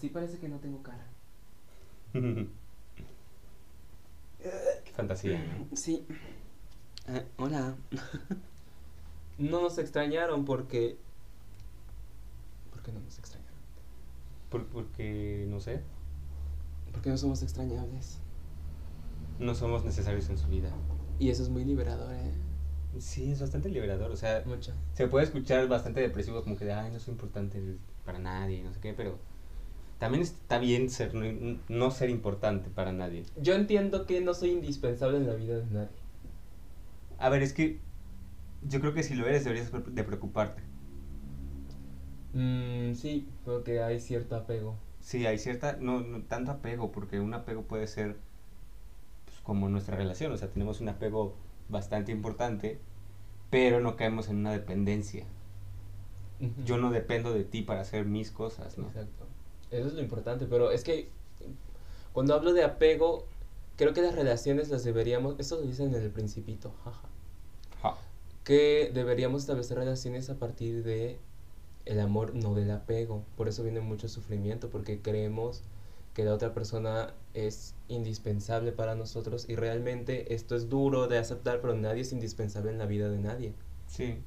Así parece que no tengo cara. Qué fantasía, ¿no? Sí. Eh, hola. no nos extrañaron porque... ¿Por qué no nos extrañaron? Por- porque, no sé, Porque no somos extrañables. no somos necesarios en su vida. Y eso es muy liberador, ¿eh? Sí, es bastante liberador, o sea, Mucho. se puede escuchar bastante depresivo como que de, ay, no soy importante para nadie, no sé qué, pero también está bien ser, no, no ser importante para nadie. Yo entiendo que no soy indispensable en la vida de nadie. A ver, es que yo creo que si lo eres deberías de preocuparte. Mm, sí, porque hay cierto apego. Sí, hay cierta, no, no tanto apego, porque un apego puede ser pues, como nuestra relación, o sea, tenemos un apego bastante importante, pero no caemos en una dependencia. Yo no dependo de ti para hacer mis cosas, ¿no? Exacto. Eso es lo importante, pero es que cuando hablo de apego, creo que las relaciones las deberíamos, esto lo dicen en el principito, jaja, Ja. que deberíamos establecer relaciones a partir de el amor, no del apego. Por eso viene mucho sufrimiento, porque creemos que la otra persona es indispensable para nosotros y realmente esto es duro de aceptar, pero nadie es indispensable en la vida de nadie. Sí.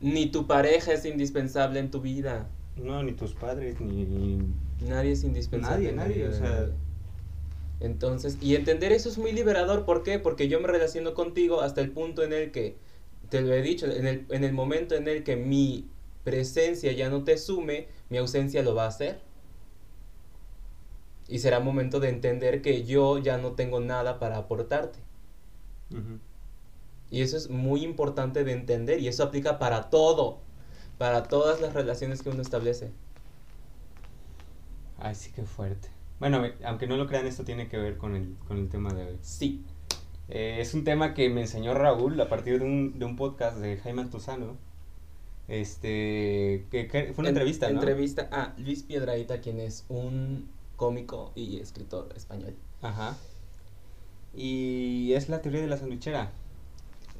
Ni tu pareja es indispensable en tu vida. No, ni tus padres, ni... Nadie es indispensable. Nadie, nadie, o sea-. Entonces, y entender eso es muy liberador. ¿Por qué? Porque yo me relaciono contigo hasta el punto en el que, te lo he dicho, en el, en el momento en el que mi presencia ya no te sume, mi ausencia lo va a hacer. Y será momento de entender que yo ya no tengo nada para aportarte. Y eso es muy importante de entender y eso aplica para todo, para todas las relaciones que uno establece. Ay, sí, qué fuerte. Bueno, aunque no lo crean, esto tiene que ver con el, con el tema de hoy. Sí. Eh, es un tema que me enseñó Raúl a partir de un, de un podcast de Jaime Altozano. Este, que, que fue una En- entrevista, ¿no? Entrevista a Luis Piedraíta, quien es un cómico y escritor español. Ajá. Y es la teoría de la sandwichera.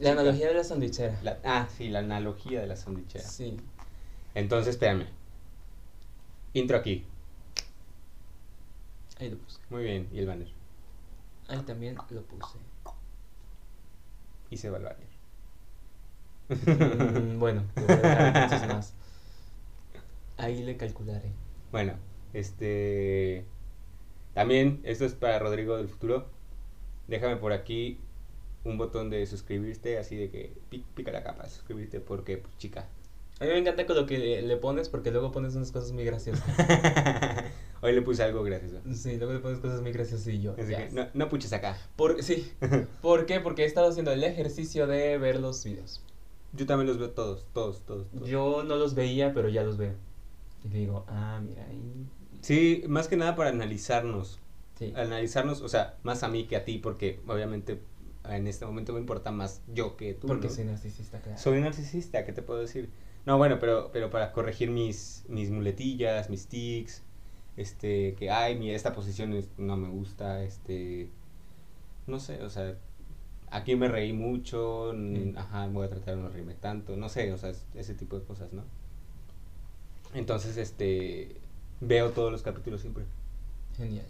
La analogía de la sandwichera. La- ah, sí, la analogía de la sandwichera. Sí. Entonces, espérame. Intro aquí. Ahí lo puse. Muy bien. Y el banner. Ahí también lo puse. Y se va el banner. Mm, bueno, voy a entonces más. Ahí le calcularé. Bueno, este. También, esto es para Rodrigo del futuro. Déjame por aquí un botón de suscribirte, así de que pi- pica la capa, suscribirte, porque, pues, chica. A mí me encanta con lo que le pones porque luego pones unas cosas muy graciosas. Hoy le puse algo gracioso. Sí, luego le pones cosas muy graciosas y yo. Así ya. que no, no puches acá. Por, sí. ¿Por qué? Porque he estado haciendo el ejercicio de ver los videos. Yo también los veo todos, todos, todos. todos. Yo no los veía, pero ya los veo. Y digo, ah, mira ahí. Sí, más que nada para analizarnos. Sí. Analizarnos, o sea, más a mí que a ti, porque obviamente en este momento me importa más yo que tú. Porque ¿no? soy narcisista, claro. Soy narcisista, ¿qué te puedo decir? No, bueno, pero, pero para corregir mis, mis muletillas, mis tics, este, que, ay, mi, esta posición es- no me gusta, este, no sé, o sea, aquí me reí mucho, Mm. ajá, voy a tratar de no reírme tanto, no sé, o sea, es- ese tipo de cosas, ¿no? Entonces, este, veo todos los capítulos siempre. Genial.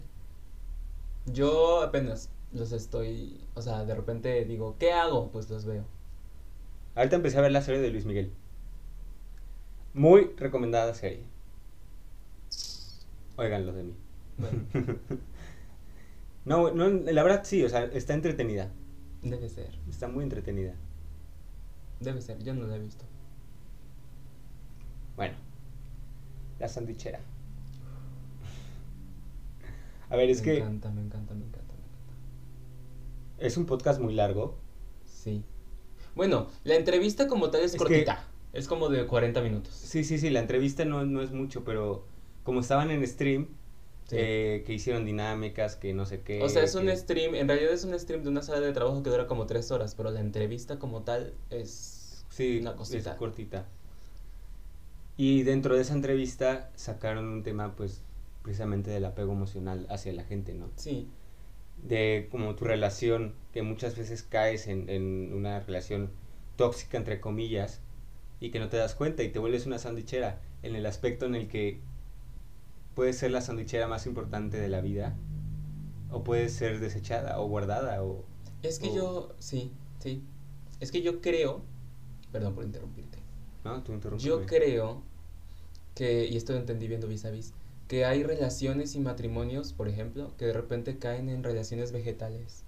Yo apenas los estoy, o sea, de repente digo, ¿qué hago? Pues los veo. Ahorita empecé a ver la serie de Luis Miguel. Muy recomendada serie. Óiganlo de mí. Bueno, No, no, la verdad sí, o sea, está entretenida. debe ser, Está muy entretenida. debe ser, yo no la he visto. Bueno, la sandwichera. A ver, es me que encanta, me encanta, me encanta, me encanta. es un podcast muy largo. Sí. Bueno, la entrevista como tal es, Es cortita. Es como de 40 minutos. Sí, sí, sí, la entrevista no, no es mucho, pero como estaban en stream, Sí. eh, que hicieron dinámicas, que no sé qué. o sea, es un stream, en realidad es un stream de una sala de trabajo que dura como 3 horas, pero la entrevista como tal es Sí, una es cosita. cortita. Y dentro de esa entrevista sacaron un tema, pues, precisamente del apego emocional hacia la gente, ¿no? Sí, De como tu relación, que muchas veces caes en, en una relación tóxica, entre comillas, y que no te das cuenta y te vuelves una sandwichera en el aspecto en el que puede ser la sandwichera más importante de la vida, o puede ser desechada o guardada, o... Es que o- yo, sí, sí. Es que yo creo, perdón por interrumpirte. ¿No? Tú. Yo creo que, y esto lo entendí viendo vis a vis, que hay relaciones y matrimonios, por ejemplo, que de repente caen en relaciones vegetales.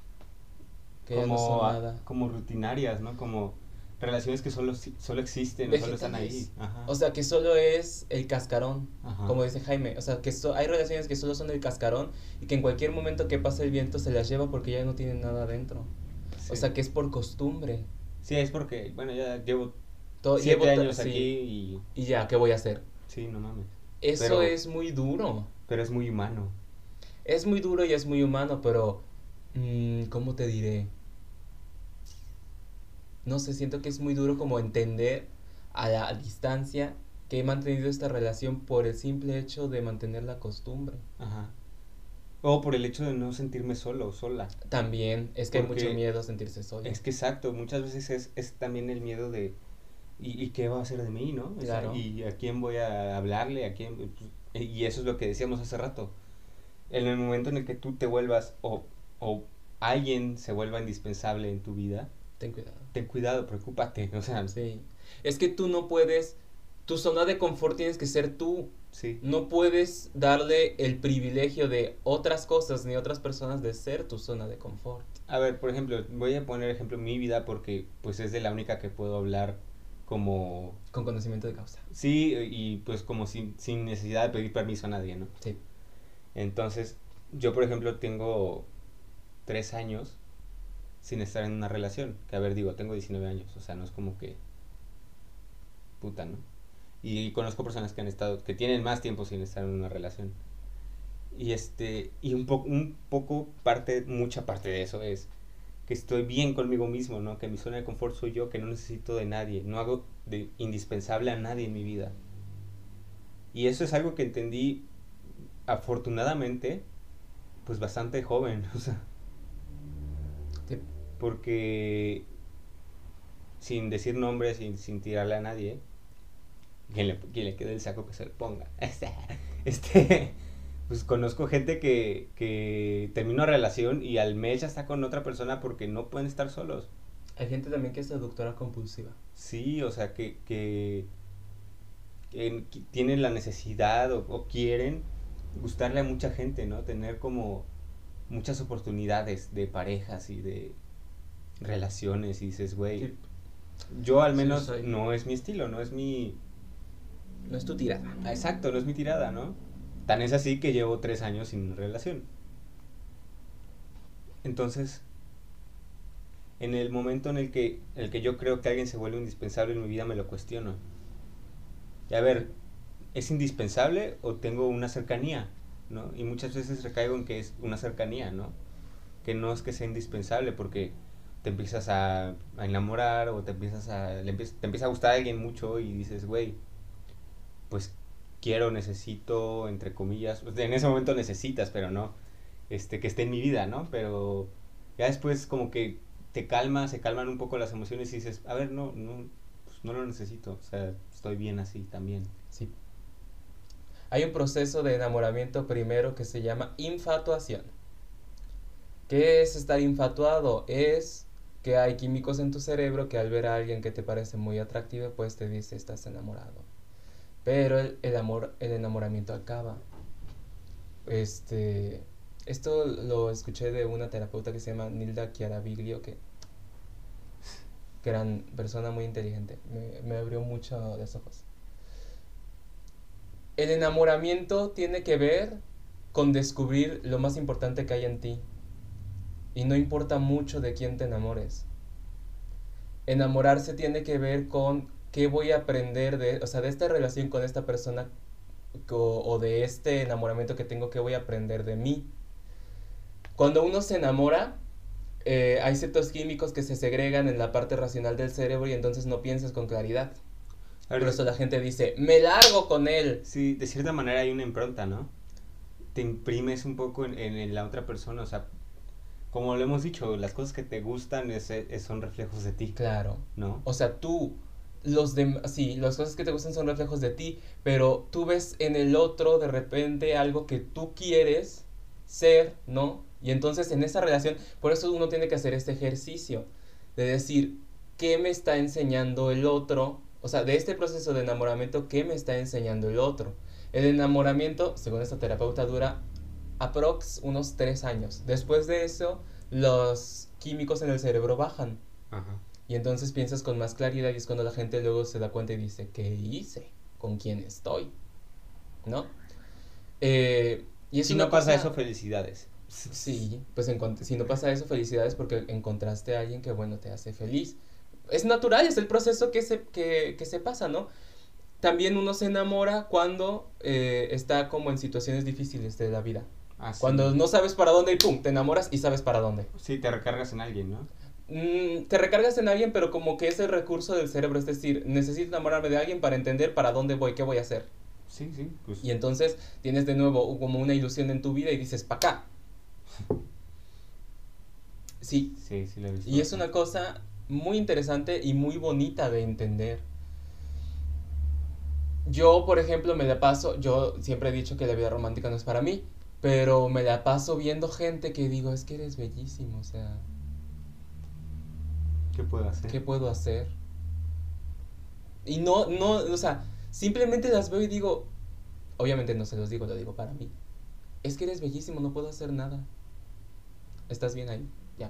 Que ya no como, son nada. como rutinarias, ¿no? Como relaciones que solo, solo existen, solo están ahí. Ajá. O sea, que solo es el cascarón, Ajá. como dice Jaime. O sea, que so- hay relaciones que solo son el cascarón y que en cualquier momento que pase el viento se las lleva porque ya no tienen nada adentro. O sea, que es por costumbre. Sí, es porque, bueno, ya llevo To- siete llevo años sí, aquí y... Y ya, ¿qué voy a hacer? Sí, no mames. Eso Pero- es muy duro. Pero es muy humano. Es muy duro y es muy humano, pero... mm, ¿Cómo te diré? No sé, siento que es muy duro como entender a la distancia que he mantenido esta relación por el simple hecho de mantener la costumbre. Ajá. O por el hecho de no sentirme solo, sola. También es que hay mucho miedo a sentirse solo. Es que exacto, muchas veces es, es también el miedo de, ¿y, y qué va a hacer de mí, no? O sea, Claro. ¿Y a quién voy a hablarle? ¿A quién? Pues, y eso es lo que decíamos hace rato. En el momento en el que tú te vuelvas o, o alguien se vuelva indispensable en tu vida, Ten cuidado. ten cuidado, preocúpate. O sea, Sí. Es que tú no puedes... Tu zona de confort tienes que ser tú. sí. No puedes darle el privilegio de otras cosas ni otras personas de ser tu zona de confort. A ver, por ejemplo, voy a poner ejemplo mi vida porque pues es de la única que puedo hablar como Con conocimiento de causa. sí y pues como sin, sin necesidad de pedir permiso a nadie, ¿no? Sí. Entonces, yo por ejemplo tengo tres años sin estar en una relación. Que a ver, digo, tengo 19 años, o sea, no es como que puta, ¿no? Y conozco personas que han estado, que tienen más tiempo sin estar en una relación. Y este, y un poco, un poco parte, mucha parte de eso es que estoy bien conmigo mismo, ¿no? Que mi zona de confort soy yo, que no necesito de nadie, no hago de indispensable a nadie en mi vida. Y eso es algo que entendí afortunadamente, pues bastante joven, o sea. Porque sin decir nombres, sin, sin tirarle a nadie, quien le, quien le quede el saco que se le ponga. Este, pues conozco gente que, que termina una relación y al mes ya está con otra persona porque no pueden estar solos. Hay gente también que es seductora compulsiva. Sí, o sea, que, que, tienen la necesidad o, o quieren gustarle a mucha gente, ¿no? Tener como muchas oportunidades de parejas y de relaciones y dices, güey, Sí. yo al Sí, menos soy. no es mi estilo, no es mi... No es tu tirada. Ah, Exacto, no es mi tirada, ¿no? Tan es así que llevo tres años sin relación. Entonces, en el momento en el que, el que yo creo que alguien se vuelve indispensable en mi vida, me lo cuestiono. Y a ver, ¿es indispensable o tengo una cercanía? ¿no? Y muchas veces recaigo en que es una cercanía, ¿no? Que no es que sea indispensable porque te empiezas a, a enamorar o te empiezas a, le empieza- te empieza a gustar a alguien mucho y dices, güey, pues quiero, necesito, entre comillas, pues, en ese momento necesitas, pero no, este, que esté en mi vida, ¿no? Pero ya después como que te calma, se calman un poco las emociones y dices, a ver, no, no, pues no lo necesito, o sea, estoy bien así también. Sí. Hay un proceso de enamoramiento primero que se llama infatuación. ¿Qué es estar infatuado? Es que hay químicos en tu cerebro que al ver a alguien que te parece muy atractivo, pues te dice estás enamorado. Pero el, amor, el enamoramiento acaba. Este, esto lo escuché de una terapeuta que se llama Nilda Chiaraviglio, que gran persona muy inteligente. Me, me abrió mucho los ojos. El enamoramiento tiene que ver con descubrir lo más importante que hay en ti. Y no importa mucho de quién te enamores. Enamorarse tiene que ver con qué voy a aprender de, o sea, de esta relación con esta persona o, o de este enamoramiento que tengo, qué voy a aprender de mí. Cuando uno se enamora, eh, hay ciertos químicos que se segregan en la parte racional del cerebro y entonces no piensas con claridad. Ver, Por eso la gente dice, me largo con él. Sí, de cierta manera hay una impronta, ¿no? Te imprimes un poco en, en- en la otra persona, o sea, como lo hemos dicho, las cosas que te gustan es- es- son reflejos de ti, Claro. ¿no? O sea, tú, los demás, sí, las cosas que te gustan son reflejos de ti, pero tú ves en el otro de repente algo que tú quieres ser, ¿no? Y entonces en esa relación, por eso uno tiene que hacer este ejercicio de decir, ¿qué me está enseñando el otro? O sea, de este proceso de enamoramiento, ¿qué me está enseñando el otro? El enamoramiento, según esta terapeuta, dura aprox unos tres años. Después de eso, los químicos en el cerebro bajan. Ajá. Y entonces piensas con más claridad y es cuando la gente luego se da cuenta y dice, ¿qué hice? ¿Con quién estoy? ¿No? Eh, y es si no pasa cosa- eso, felicidades. Sí, pues encont- si no pasa eso, felicidades porque encontraste a alguien que, bueno, te hace feliz. Es natural, es el proceso que se, que, que se pasa, ¿no? También uno se enamora cuando eh, está como en situaciones difíciles de la vida. Así. Cuando no sabes para dónde y pum, te enamoras y sabes para dónde. Sí, te recargas en alguien, ¿no? Mm, te recargas en alguien, pero como que es el recurso del cerebro, es decir, necesito enamorarme de alguien para entender para dónde voy, qué voy a hacer. Sí, sí. Pues, Y entonces tienes de nuevo como una ilusión en tu vida y dices, pa' acá. Sí, sí, sí lo he visto. y es una cosa muy interesante y muy bonita de entender. Yo, por ejemplo, me la paso, yo siempre he dicho que la vida romántica no es para mí, pero me la paso viendo gente que digo, es que eres bellísimo, o sea, ¿Qué puedo hacer? ¿qué puedo hacer? Y no, no, o sea, simplemente las veo y digo, obviamente no se los digo, lo digo para mí. Es que eres bellísimo, no puedo hacer nada. Estás bien ahí, ya.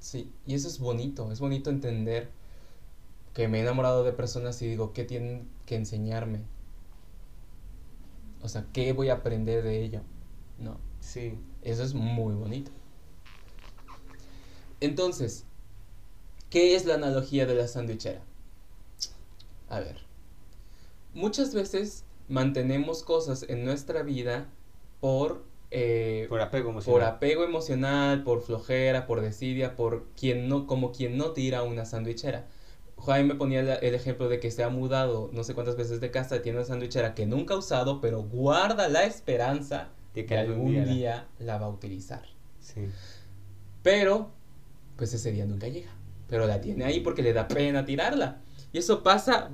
Sí, y eso es bonito, es bonito entender que me he enamorado de personas y digo, ¿qué tienen que enseñarme? O sea, ¿qué voy a aprender de ello? ¿No? Sí. Eso es muy bonito. Entonces, ¿qué es la analogía de la sandwichera? A ver, muchas veces mantenemos cosas en nuestra vida por, eh, Por apego por emocional. apego emocional, por flojera, por desidia, por quien no, como quien no tira una sandwichera. Jaime ponía el ejemplo de que se ha mudado no sé cuántas veces de casa, tiene una sandwichera que nunca ha usado, pero guarda la esperanza De que algún día día, la- la va a utilizar. Sí. Pero, pues ese día nunca llega. Pero la tiene ahí porque le da pena tirarla. Y eso pasa...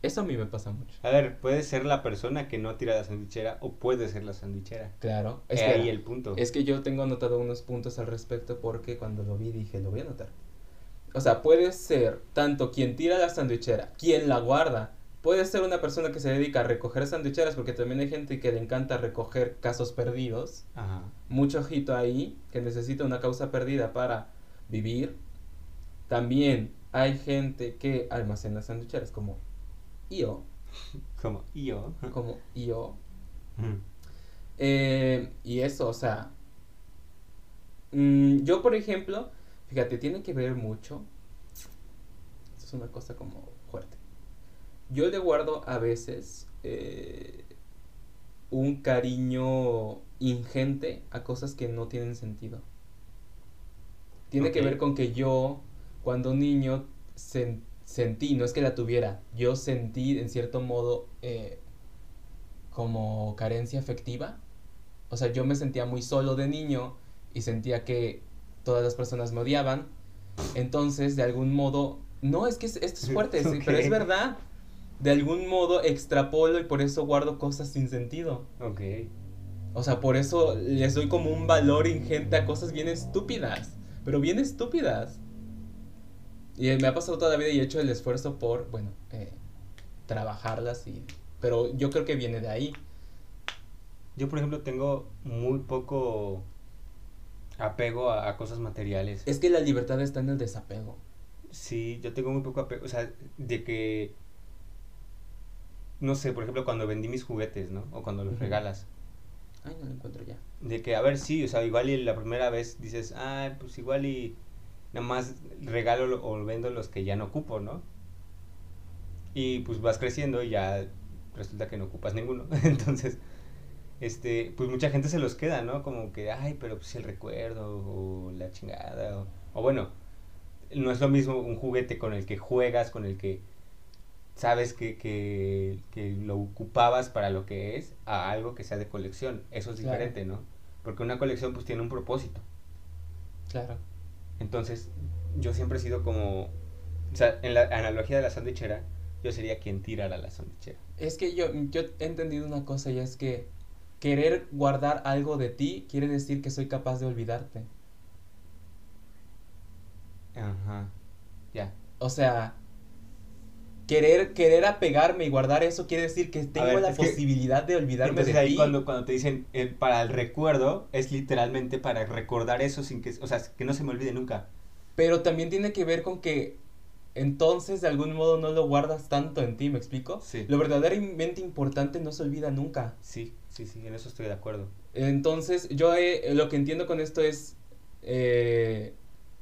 Eso a mí me pasa mucho. A ver, puede ser la persona que no tira la sandwichera o puede ser la sandwichera. Claro. Es ahí el punto. Es que yo tengo anotado unos puntos al respecto porque cuando lo vi dije, lo voy a anotar. O sea, puede ser tanto quien tira la sandwichera, quien la guarda. Puede ser una persona que se dedica a recoger sandwicheras porque también hay gente que le encanta recoger casos perdidos. Ajá. mucho ojito ahí que necesita una causa perdida para vivir. También hay gente que almacena sandwicheras como yo, Como yo. como yo. Ujú. Eh, y eso, o sea, mm, yo por ejemplo, fíjate, tiene que ver mucho. Esto es una cosa como fuerte. Yo le guardo a veces eh, un cariño ingente a cosas que no tienen sentido. Tiene que ver con que yo, cuando niño, sen- sentí, no es que la tuviera, yo sentí en cierto modo eh, como carencia afectiva. O sea, yo me sentía muy solo de niño y sentía que todas las personas me odiaban. Entonces, de algún modo, no, es que es- esto es fuerte, sí, pero es verdad. De algún modo extrapolo y por eso guardo cosas sin sentido. Ok. O sea, por eso les doy como un valor ingente a cosas bien estúpidas. Pero bien estúpidas. Y me ha pasado toda la vida y he hecho el esfuerzo por, bueno, eh, trabajarlas y... Pero yo creo que viene de ahí. Yo, por ejemplo, tengo muy poco apego a, a cosas materiales. Es que la libertad está en el desapego. Sí, yo tengo muy poco apego, o sea, de que, no sé, por ejemplo, cuando vendí mis juguetes, ¿no? O cuando los regalas. Ay, no lo encuentro ya. De que, a ver, sí, o sea, igual y la primera vez dices, ah, pues igual y nada más regalo lo- o vendo los que ya no ocupo, ¿no? Y pues vas creciendo y ya resulta que no ocupas ninguno. Entonces, este, pues mucha gente se los queda, ¿no? Como que, ay, pero pues el recuerdo o la chingada. O, o bueno, no es lo mismo un juguete con el que juegas, con el que sabes que, que, que lo ocupabas para lo que es, a algo que sea de colección. Eso es Claro. diferente, ¿no? Porque una colección pues tiene un propósito. Claro. Entonces, yo siempre he sido como, o sea, en la analogía de la sandwichera, yo sería quien tirara la sandwichera. Es que yo, yo he entendido una cosa y es que querer guardar algo de ti quiere decir que soy capaz de olvidarte. Ajá, ya. O sea, querer, querer apegarme y guardar eso quiere decir que tengo ver, la que- posibilidad de olvidarme Entonces de ahí ti. cuando, cuando te dicen eh, para el recuerdo, es literalmente para recordar eso sin que, o sea, que no se me olvide nunca. Pero también tiene que ver con que entonces de algún modo no lo guardas tanto en ti, ¿me explico? Sí. Lo verdaderamente importante no se olvida nunca. Sí, sí, sí, en eso estoy de acuerdo. Entonces, yo he- lo que entiendo con esto es, eh,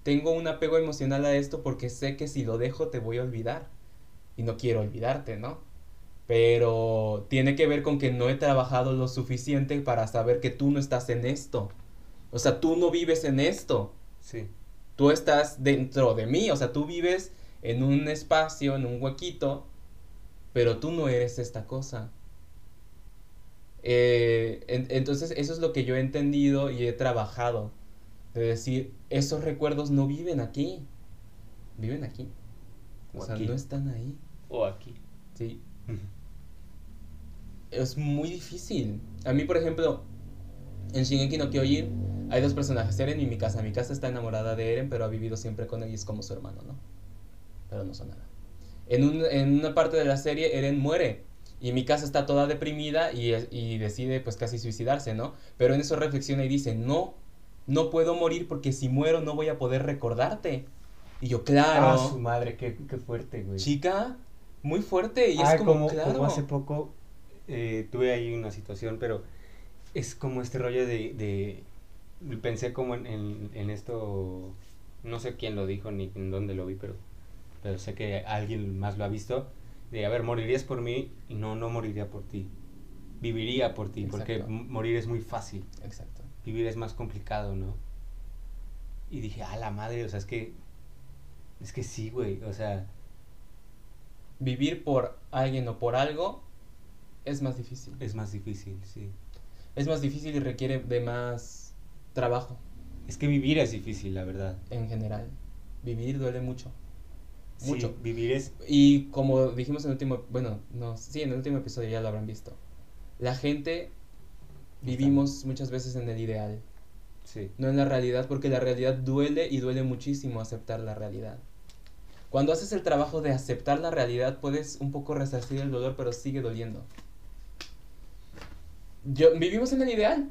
tengo un apego emocional a esto porque sé que si lo dejo te voy a olvidar. Y no quiero olvidarte, ¿no? Pero tiene que ver con que no he trabajado lo suficiente para saber que tú no estás en esto. O sea, tú no vives en esto. Sí. Tú estás dentro de mí. O sea, tú vives en un espacio, en un huequito. Pero tú no eres esta cosa. Eh, en- entonces, eso es lo que yo he entendido y he trabajado. De decir, esos recuerdos no viven aquí. Viven aquí. O, O sea, aquí. no están ahí. O aquí. Sí. Es muy difícil. A mí, por ejemplo, en Shingeki no Kyojin hay dos personajes, Eren y Mikasa. Mikasa está enamorada de Eren, pero ha vivido siempre con él y es como su hermano, ¿no? Pero no son nada. En, un- en una parte de la serie, Eren muere. Y Mikasa está toda deprimida y, y decide pues casi suicidarse, ¿no? Pero en eso reflexiona y dice, no, no puedo morir porque si muero no voy a poder recordarte. Y yo, claro, Ah, su madre, qué, qué fuerte, güey. chica, muy fuerte. Y Ah, es como, como, claro. como hace poco eh, tuve ahí una situación, pero es como este rollo de... de pensé como en, en, en esto, no sé quién lo dijo ni en dónde lo vi, pero, pero sé que alguien más lo ha visto, de, a ver, morirías por mí y no, no moriría por ti. Viviría por ti, porque Exacto. morir es muy fácil, Exacto. vivir es más complicado, ¿no? Y dije, a la madre, o sea, es que... Es que sí, güey, o sea... Vivir por alguien o por algo es más difícil. Es más difícil, sí. Es más difícil y requiere de más trabajo Es que vivir es difícil, la verdad. en general. Vivir duele mucho. Sí, Mucho. vivir es... Y como dijimos en el último, bueno, no, sí, en el último episodio ya lo habrán visto. La gente vivimos muchas veces en el ideal, Sí. no en la realidad, porque la realidad duele y duele muchísimo aceptar la realidad. Cuando haces el trabajo de aceptar la realidad, puedes un poco resarcir el dolor, pero sigue doliendo. Yo, vivimos en el ideal.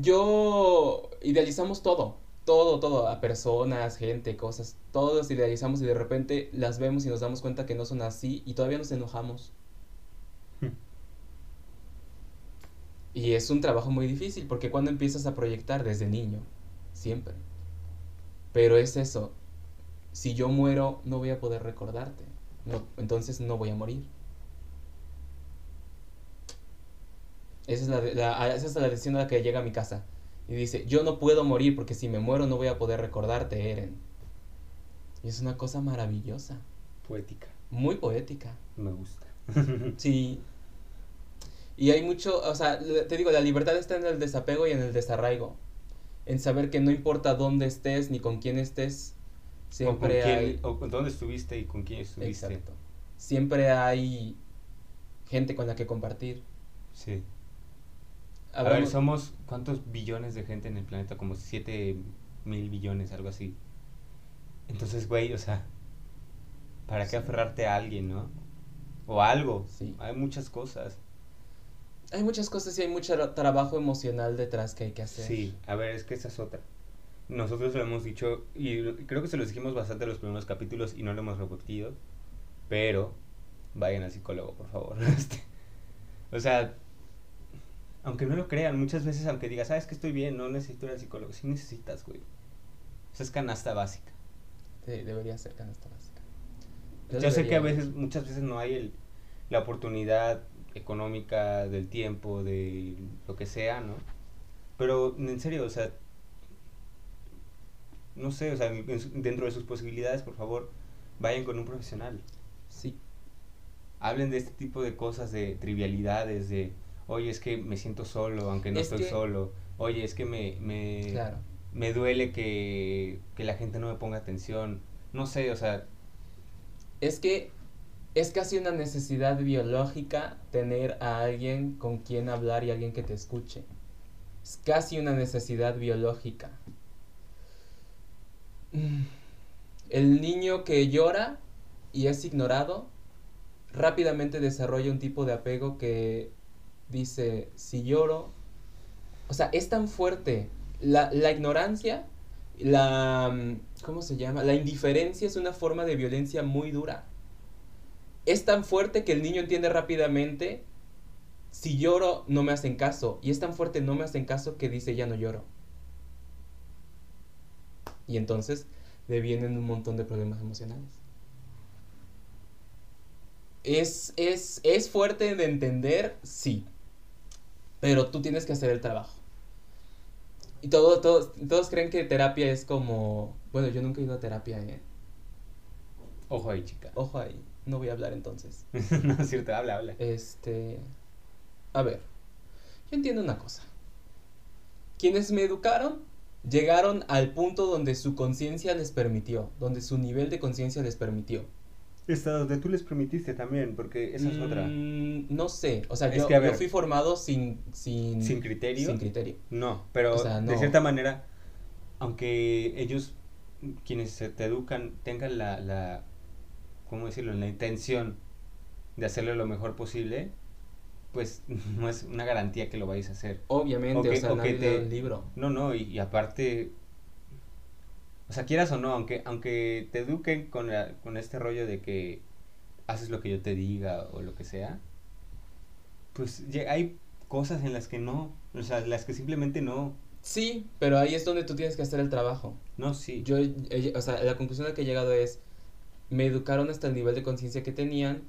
Yo idealizamos todo, todo, todo, a personas, gente, cosas, todos idealizamos y de repente las vemos y nos damos cuenta que no son así y todavía nos enojamos. Hmm. Y es un trabajo muy difícil porque cuando empiezas a proyectar desde niño, siempre. Pero es eso, si yo muero no voy a poder recordarte, no, entonces no voy a morir. Esa es la, de- la- a- esa es la decisión a la que llega a mi casa. Y dice, yo no puedo morir porque si me muero no voy a poder recordarte, Eren. Y es una cosa maravillosa, Poética. muy poética. Me gusta. Sí. Y hay mucho, o sea, te digo, la libertad está en el desapego y en el desarraigo. En saber que no importa dónde estés ni con quién estés, o con siempre quién, hay... o con dónde estuviste y con quién estuviste. Exacto. Siempre hay gente con la que compartir. Sí. A ver, mo- somos cuántos billones de gente en el planeta, como 7 mil billones, algo así. Entonces, güey, o sea, ¿para qué Sí. aferrarte a alguien, no? O a algo. Sí. Hay muchas cosas. Hay muchas cosas y hay mucho tra- trabajo emocional detrás que hay que hacer. Sí, a ver, es que esa es otra. Nosotros lo hemos dicho, y lo- creo que se los dijimos bastante en los primeros capítulos y no lo hemos repetido, pero vayan al psicólogo, por favor. Este, o sea, aunque no lo crean, muchas veces, aunque digas, sabes que estoy bien, no necesito ir al psicólogo, sí necesitas, güey. Esa es canasta básica. Sí, debería ser canasta básica. Yo, sé que a veces, muchas veces no hay el, la oportunidad económica, del tiempo, de lo que sea, ¿no? Pero en serio, o sea, no sé, o sea, dentro de sus posibilidades, por favor, vayan con un profesional. Sí, Hablen de este tipo de cosas, de trivialidades, de, oye, es que me siento solo, aunque no Es estoy que- solo. Oye, es que me, me, claro. me duele que, que la gente no me ponga atención. no sé, o sea, Es que es casi una necesidad biológica tener a alguien con quien hablar y alguien que te escuche. Es casi una necesidad biológica. Mm. El niño que llora y es ignorado rápidamente desarrolla un tipo de apego que dice, si lloro, o sea, es tan fuerte la, la ignorancia, la, mm, ¿cómo se llama? La indiferencia es una forma de violencia muy dura. Es tan fuerte que el niño entiende rápidamente, si lloro no me hacen caso, y es tan fuerte no me hacen caso que dice, ya no lloro. Y entonces le vienen un montón de problemas emocionales. Es, es, es fuerte de entender, sí. Pero tú tienes que hacer el trabajo. Y todo, todos, todos creen que terapia es como... Bueno, yo nunca he ido a terapia, ¿eh? ojo ahí, chica. Ojo ahí, no voy a hablar entonces. no es cierto, habla, habla. Este... A ver, yo entiendo una cosa. Quienes me educaron llegaron al punto donde su conciencia les permitió, donde su nivel de conciencia les permitió. Está donde tú les permitiste también, porque esa es otra. Mm, no sé, o sea, Es yo, que, yo fui formado sin, sin, ¿Sin criterio? Sin criterio. No, pero O sea, de cierta manera, aunque ellos, quienes se te educan, tengan la, la, ¿cómo decirlo?, la intención de hacerlo lo mejor posible, pues no es una garantía que lo vayas a hacer. Obviamente, O que- o sea, o que te- libro. No, no, y, y aparte, o sea, quieras o no, aunque, aunque te eduquen con, la- con este rollo de que haces lo que yo te diga o lo que sea, pues hay cosas en las que no, o sea, las que simplemente no, Sí, pero ahí es donde tú tienes que hacer el trabajo. no, sí. Yo, eh, o sea, la conclusión a la que he llegado es, me educaron hasta el nivel de conciencia que tenían,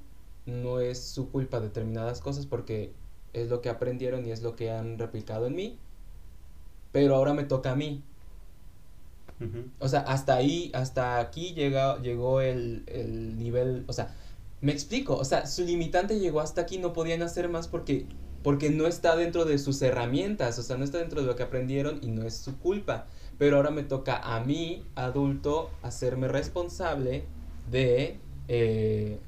no es su culpa determinadas cosas porque es lo que aprendieron y es lo que han replicado en mí, pero ahora me toca a mí. O sea, hasta ahí, hasta aquí llega, llegó el, el nivel, o sea, me explico, o sea, su limitante llegó hasta aquí, no podían hacer más porque, porque no está dentro de sus herramientas, o sea, no está dentro de lo que aprendieron y no es su culpa. Pero ahora me toca a mí, adulto, hacerme responsable de, eh,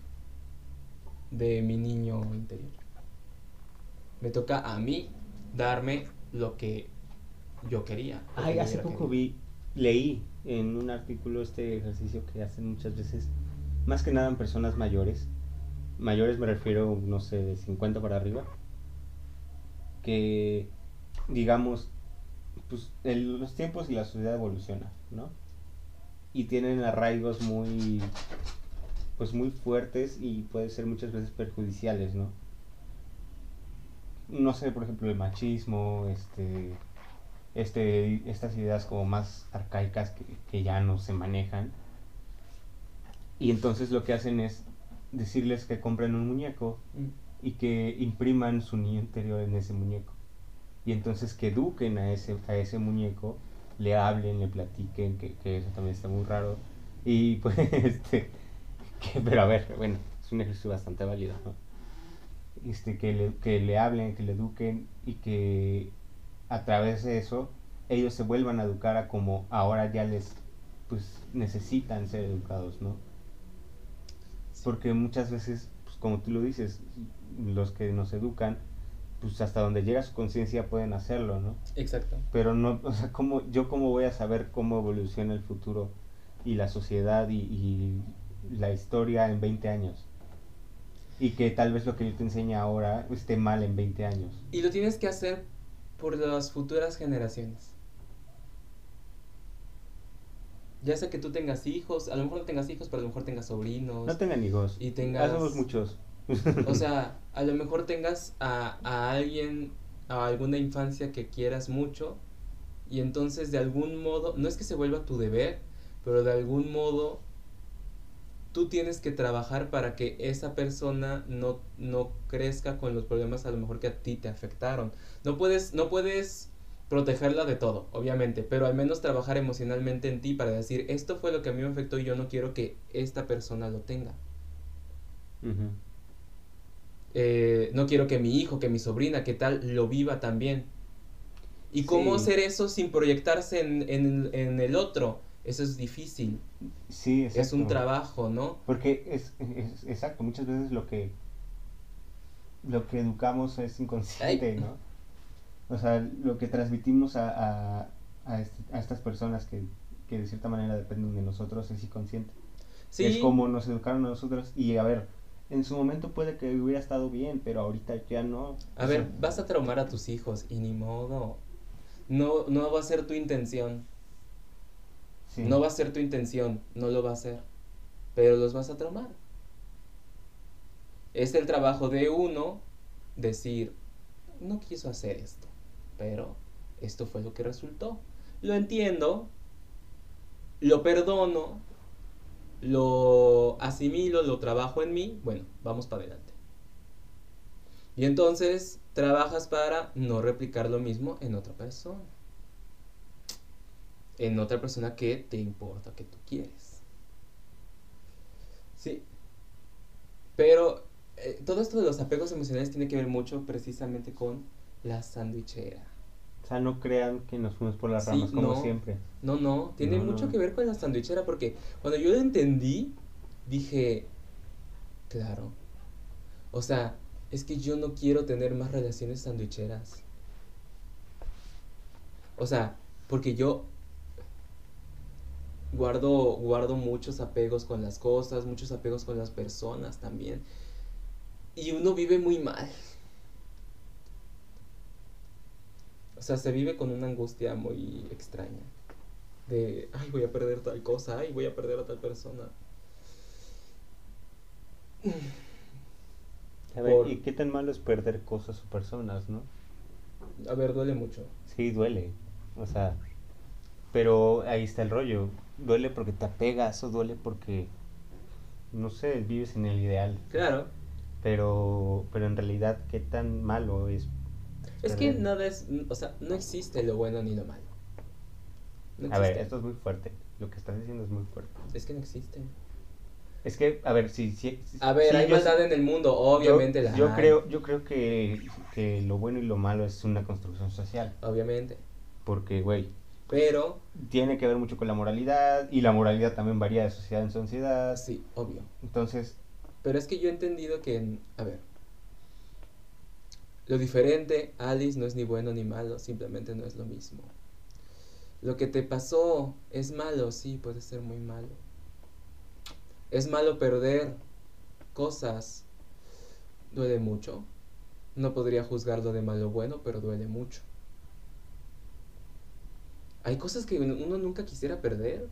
de mi niño interior. Me toca a mí darme lo que yo quería. Ay, hace poco vi, leí en un artículo este ejercicio que hacen muchas veces, más que nada en personas mayores, mayores me refiero, no sé, de 50 para arriba, que digamos, pues los tiempos y la sociedad evolucionan, ¿no? Y tienen arraigos muy, pues muy fuertes y pueden ser muchas veces perjudiciales, ¿no? No sé, por ejemplo, el machismo, este, este, estas ideas como más arcaicas que, que ya no se manejan. Y entonces lo que hacen es decirles que compren un muñeco y que impriman su niño interior en ese muñeco. Y entonces que eduquen a ese, a ese muñeco, le hablen, le platiquen, que, que eso también está muy raro. Y pues, este, que, pero a ver, bueno, es un ejercicio bastante válido, ¿no? Este, que, le, que le hablen, que le eduquen y que a través de eso ellos se vuelvan a educar a como ahora ya les, pues necesitan ser educados, ¿no? Porque muchas veces, pues como tú lo dices, los que nos educan, pues hasta donde llega su conciencia pueden hacerlo, ¿no? Exacto. Pero no, o sea, ¿cómo, yo cómo voy a saber cómo evoluciona el futuro y la sociedad y, y la historia en 20 años? Y que tal vez lo que yo te enseñe ahora esté mal en 20 años. Y lo tienes que hacer por las futuras generaciones. Ya sea que tú tengas hijos, a lo mejor no tengas hijos, pero a lo mejor tengas sobrinos. No tengan hijos. Y tengas- Hacemos muchos. O sea, a lo mejor tengas a, a alguien, a alguna infancia que quieras mucho. Y entonces de algún modo, no es que se vuelva tu deber, pero de algún modo tú tienes que trabajar para que esa persona no, no crezca con los problemas a lo mejor que a ti te afectaron. No puedes, no puedes protegerla de todo, obviamente, pero al menos trabajar emocionalmente en ti para decir, esto fue lo que a mí me afectó y yo no quiero que esta persona lo tenga. Eh, no quiero que mi hijo, que mi sobrina, que tal, lo viva también. ¿Y cómo hacer eso sin proyectarse en, en- en el otro? Eso es difícil. Sí, exacto. Es un trabajo, ¿no? Porque es, es- exacto, muchas veces lo que lo que educamos es inconsciente, Ay. ¿no? O sea, lo que transmitimos a, a, a, este- a estas personas que, que de cierta manera dependen de nosotros es inconsciente. Sí. Es como nos educaron a nosotros y a ver, en su momento puede que hubiera estado bien, pero ahorita ya no. A ver, sea, vas a traumar a tus hijos y ni modo. No, no va a ser tu intención. No va a ser tu intención. No lo va a ser. Pero los vas a traumar. Es el trabajo de uno decir, no quiso hacer esto. Pero esto fue lo que resultó. Lo entiendo. Lo perdono. Lo asimilo, lo trabajo en mí. Bueno, vamos para adelante. Y entonces trabajas para no replicar lo mismo en otra persona. En otra persona que te importa, que tú quieres. Sí. Pero eh, todo esto de los apegos emocionales tiene que ver mucho precisamente con la sandwichera. O sea, no crean que nos fuimos por las Sí, ramas como no. siempre. No, no, tiene No, mucho no. que ver con la sandwichera porque cuando yo lo entendí, dije, claro. O sea, es que yo no quiero tener más relaciones sandwicheras. O sea, porque yo guardo, guardo muchos apegos con las cosas, muchos apegos con las personas también. Y uno vive muy mal. O sea, se vive con una angustia muy extraña. De, ay, voy a perder tal cosa, ay, voy a perder a tal persona. A ver, Por- ¿y qué tan malo es perder cosas o personas, no? A ver, duele mucho. Sí, duele. O sea, pero ahí está el rollo. Duele porque te apegas o duele porque, no sé, vives en el ideal. Claro. Pero, pero en realidad, ¿qué tan malo es? Es que nada es, o sea, no existe lo bueno ni lo malo. No A ver, esto es muy fuerte. Lo que estás diciendo es muy fuerte. Es que no existe. Es que, a ver, si... si, A ver, hay maldad en el mundo, obviamente yo, la yo hay. creo Yo creo que, que lo bueno y lo malo es una construcción social. Obviamente. Porque, güey, Pero, tiene que ver mucho con la moralidad y la moralidad también varía de sociedad en sociedad. sí, obvio. Entonces, Pero es que yo he entendido que, a ver, lo diferente, Alice, no es ni bueno ni malo, simplemente no es lo mismo. Lo que te pasó es malo, sí, puede ser muy malo. Es malo perder cosas, duele mucho. No podría juzgarlo de malo o bueno, pero duele mucho. Hay cosas que uno nunca quisiera perder.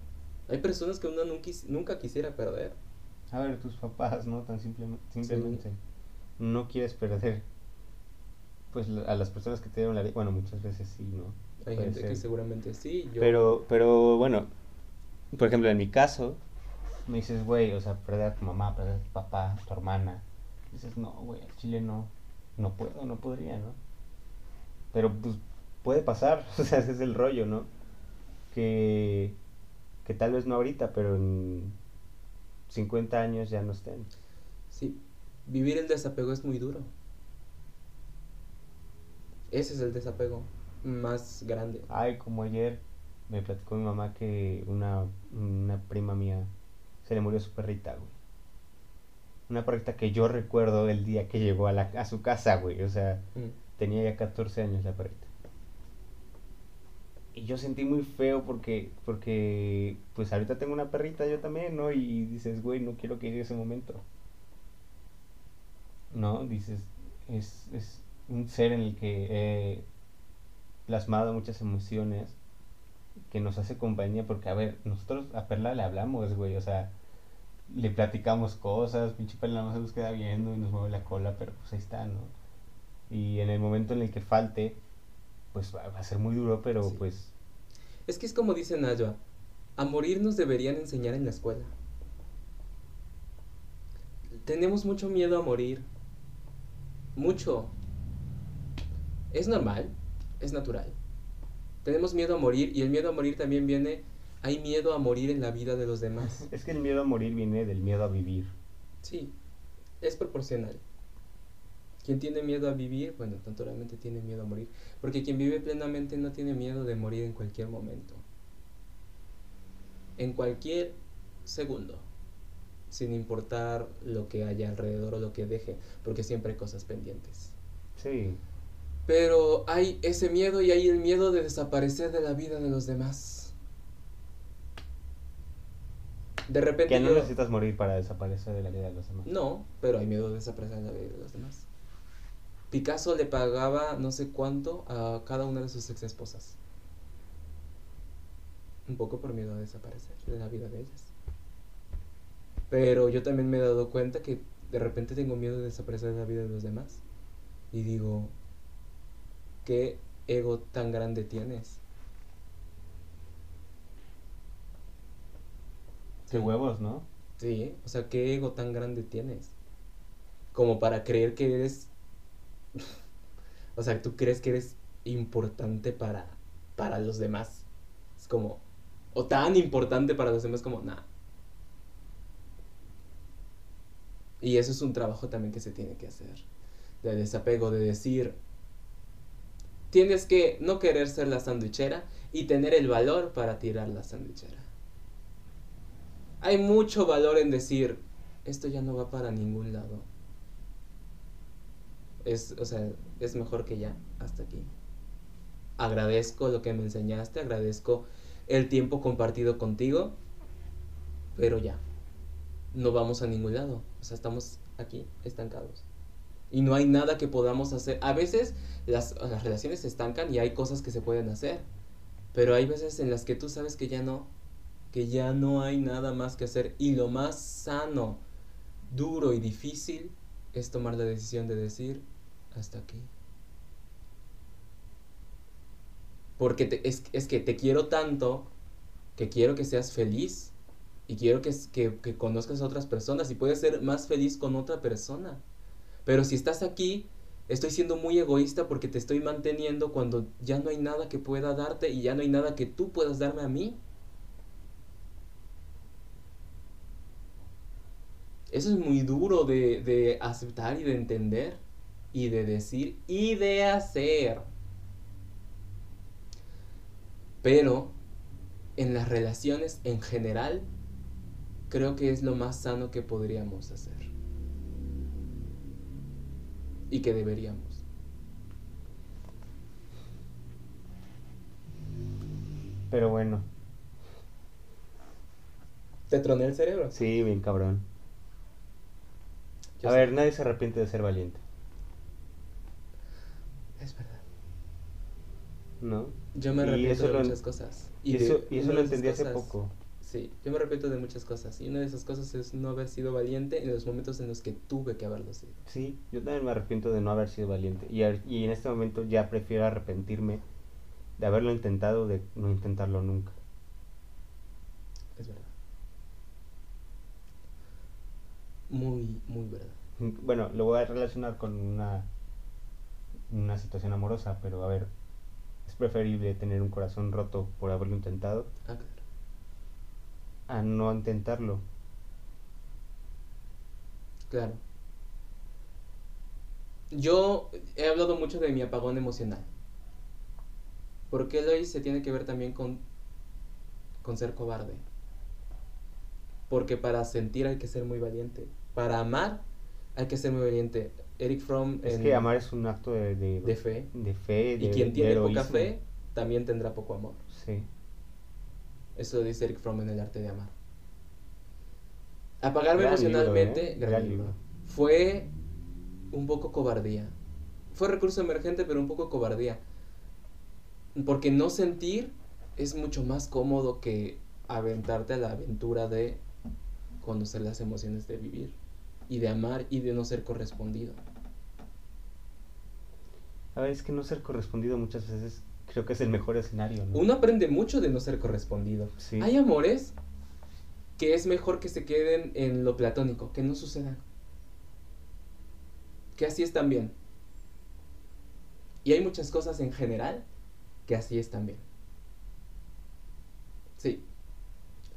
Hay personas que uno nunca, quis- nunca quisiera perder. a ver, tus papás, ¿no? Tan simple- simplemente. No quieres perder, pues, a las personas que te dieron la vida. Bueno, muchas veces sí, ¿no? Hay Puede gente que seguramente sí. Yo, Pero, pero bueno, por ejemplo, en mi caso, me dices, güey, o sea, perder a tu mamá, perder a tu papá, a tu hermana. Dices, no, güey, al chile no, no puedo, no podría, ¿no? Pero pues puede pasar, o sea, ese es el rollo, ¿no? Que, que tal vez no ahorita, pero en 50 años ya no estén. Sí, vivir el desapego es muy duro. Ese es el desapego más grande. Ay, como ayer me platicó mi mamá que una, una prima mía se le murió su perrita, güey. Una perrita que yo recuerdo el día que llegó a, la, a su casa, güey. O sea, Mm. tenía ya 14 años la perrita. Y yo sentí muy feo porque, porque, pues ahorita tengo una perrita yo también, ¿no? Y dices, güey, no quiero que llegue ese momento. No, dices, es, es un ser en el que he plasmado muchas emociones que nos hace compañía porque, a ver, nosotros a Perla le hablamos, güey, o sea, le platicamos cosas, pinche Perla no se nos queda viendo y nos mueve la cola, pero pues ahí está, ¿no? Y en el momento en el que falte, pues va, va a ser muy duro, pero Sí. pues Es que es como dice Nayua, a morir nos deberían enseñar en la escuela. Tenemos mucho miedo a morir. Mucho. Es normal, es natural. Tenemos miedo a morir y el miedo a morir también viene, hay miedo a morir en la vida de los demás. es que el miedo a morir viene del miedo a vivir. Sí, es proporcional. Quien tiene miedo a vivir, bueno, naturalmente tiene miedo a morir. Porque quien vive plenamente no tiene miedo de morir en cualquier momento. en cualquier segundo, sin importar lo que haya alrededor o lo que deje, porque siempre hay cosas pendientes. Sí. Pero hay ese miedo y hay el miedo de desaparecer de la vida de los demás. De repente Que no yo- necesitas morir para desaparecer de la vida de los demás. No, pero hay miedo de desaparecer de la vida de los demás. Picasso le pagaba no sé cuánto a cada una de sus ex esposas. Un poco por miedo a desaparecer de la vida de ellas. Pero yo también me he dado cuenta que de repente tengo miedo de desaparecer de la vida de los demás. Y digo, ¿qué ego tan grande tienes? Qué huevos, ¿no? Sí, o sea, ¿qué ego tan grande tienes? Como para creer que eres... o sea, tú crees que eres importante para, para los demás. Es como... O tan importante para los demás como, nada. Y eso es un trabajo también que se tiene que hacer. De desapego, de decir... Tienes que no querer ser la sandwichera y tener el valor para tirar la sandwichera. Hay mucho valor en decir, esto ya no va para ningún lado. Es, o sea, es mejor que ya, hasta aquí. Agradezco lo que me enseñaste, agradezco el tiempo compartido contigo, pero ya, no vamos a ningún lado. O sea, estamos aquí, estancados. Y no hay nada que podamos hacer. A veces las, las relaciones se estancan y hay cosas que se pueden hacer. Pero hay veces en las que tú sabes que ya no, que ya no hay nada más que hacer. Y lo más sano, duro y difícil es tomar la decisión de decir, hasta aquí. Porque es, es que te quiero tanto que quiero que seas feliz y quiero que, que, que conozcas a otras personas y puedes ser más feliz con otra persona. Pero si estás aquí, estoy siendo muy egoísta porque te estoy manteniendo cuando ya no hay nada que pueda darte y ya no hay nada que tú puedas darme a mí. Eso es muy duro de, de aceptar y de entender y de decir y de hacer. Pero en las relaciones en general, creo que es lo más sano que podríamos hacer. Y que deberíamos. Pero bueno, ¿Te troné el cerebro? sí, bien cabrón. Yo A sé. ver, nadie se arrepiente de ser valiente, Es verdad. ¿no? Yo me arrepiento de en- muchas cosas. Y, eso, y eso una lo entendí hace poco. Sí, yo me arrepiento de muchas cosas. Y una de esas cosas es no haber sido valiente en los momentos en los que tuve que haberlo sido. Sí, yo también me arrepiento de no haber sido valiente. Y en este momento ya prefiero arrepentirme de haberlo intentado, de no intentarlo nunca. Es verdad. Muy, muy verdad. Bueno, lo voy a relacionar con una, una situación amorosa, pero a ver, es preferible tener un corazón roto por haberlo intentado Ah, claro. a no intentarlo. Claro. Yo he hablado mucho de mi apagón emocional. ¿Por qué lo hice? Tiene que ver también con, con ser cobarde. Porque para sentir hay que ser muy valiente. Para amar hay que ser muy valiente. Eric Fromm Es en- que amar es un acto de, de, de fe. de fe, Y quien tiene poca fe también tendrá poco amor. Sí. Eso lo dice Eric Fromm en El arte de amar. Apagarme Gran emocionalmente, libro, ¿eh? gran Gran libro, libro. fue un poco cobardía. Fue recurso emergente, pero un poco cobardía. Porque no sentir es mucho más cómodo que aventarte a la aventura de conocer las emociones de vivir y de amar y de no ser correspondido. A ver, es que no ser correspondido muchas veces creo que es el mejor escenario, ¿no? Uno aprende mucho de no ser correspondido. Sí. Hay amores que es mejor que se queden en lo platónico, que no sucedan. Que así están bien. Y hay muchas cosas en general que así están bien. Sí,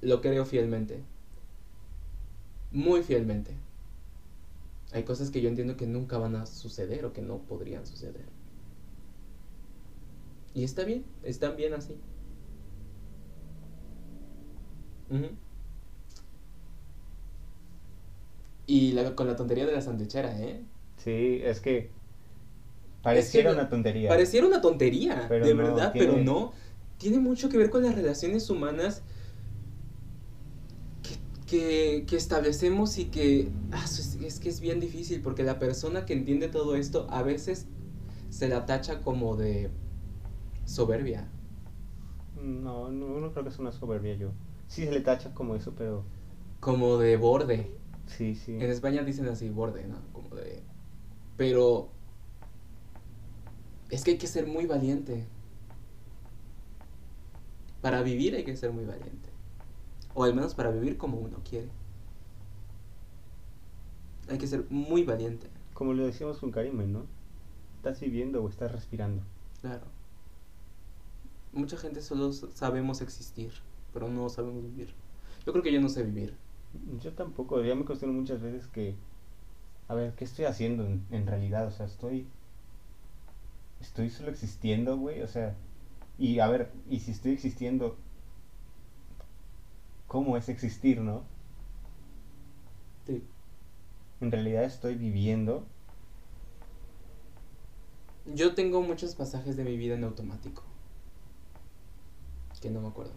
lo creo fielmente. Muy fielmente. Hay cosas que yo entiendo que nunca van a suceder o que no podrían suceder. Y está bien, están bien así. Ujú. Y la- con la tontería de la sandwichera, ¿eh? Sí, es que pareciera Es que una tontería. Pareciera una tontería, Pero de no, verdad, tiene- pero no. Tiene mucho que ver con las relaciones humanas que, que- establecemos y que ah, es, es que es bien difícil porque la persona que entiende todo esto a veces se la tacha como de soberbia. No, no, no creo que es una soberbia yo. Sí se le tacha como eso, pero como de borde. sí, sí. En España dicen así, borde, ¿no? Como de... Pero... Es que hay que ser muy valiente. Para vivir hay que ser muy valiente. O al menos para vivir como uno quiere. Hay que ser muy valiente, Como lo decíamos con Karime, ¿no? ¿Estás viviendo o estás respirando? claro. Mucha gente solo sabemos existir, pero no sabemos vivir. Yo creo que yo no sé vivir. Yo tampoco, ya me cuestiono muchas veces que, a ver, ¿qué estoy haciendo en, en realidad? O sea, estoy, estoy solo existiendo, güey, o sea, y a ver, y si estoy existiendo, ¿cómo es existir, no? Sí. En realidad estoy viviendo, Yo tengo muchos pasajes de mi vida en automático. Que no me acuerdo.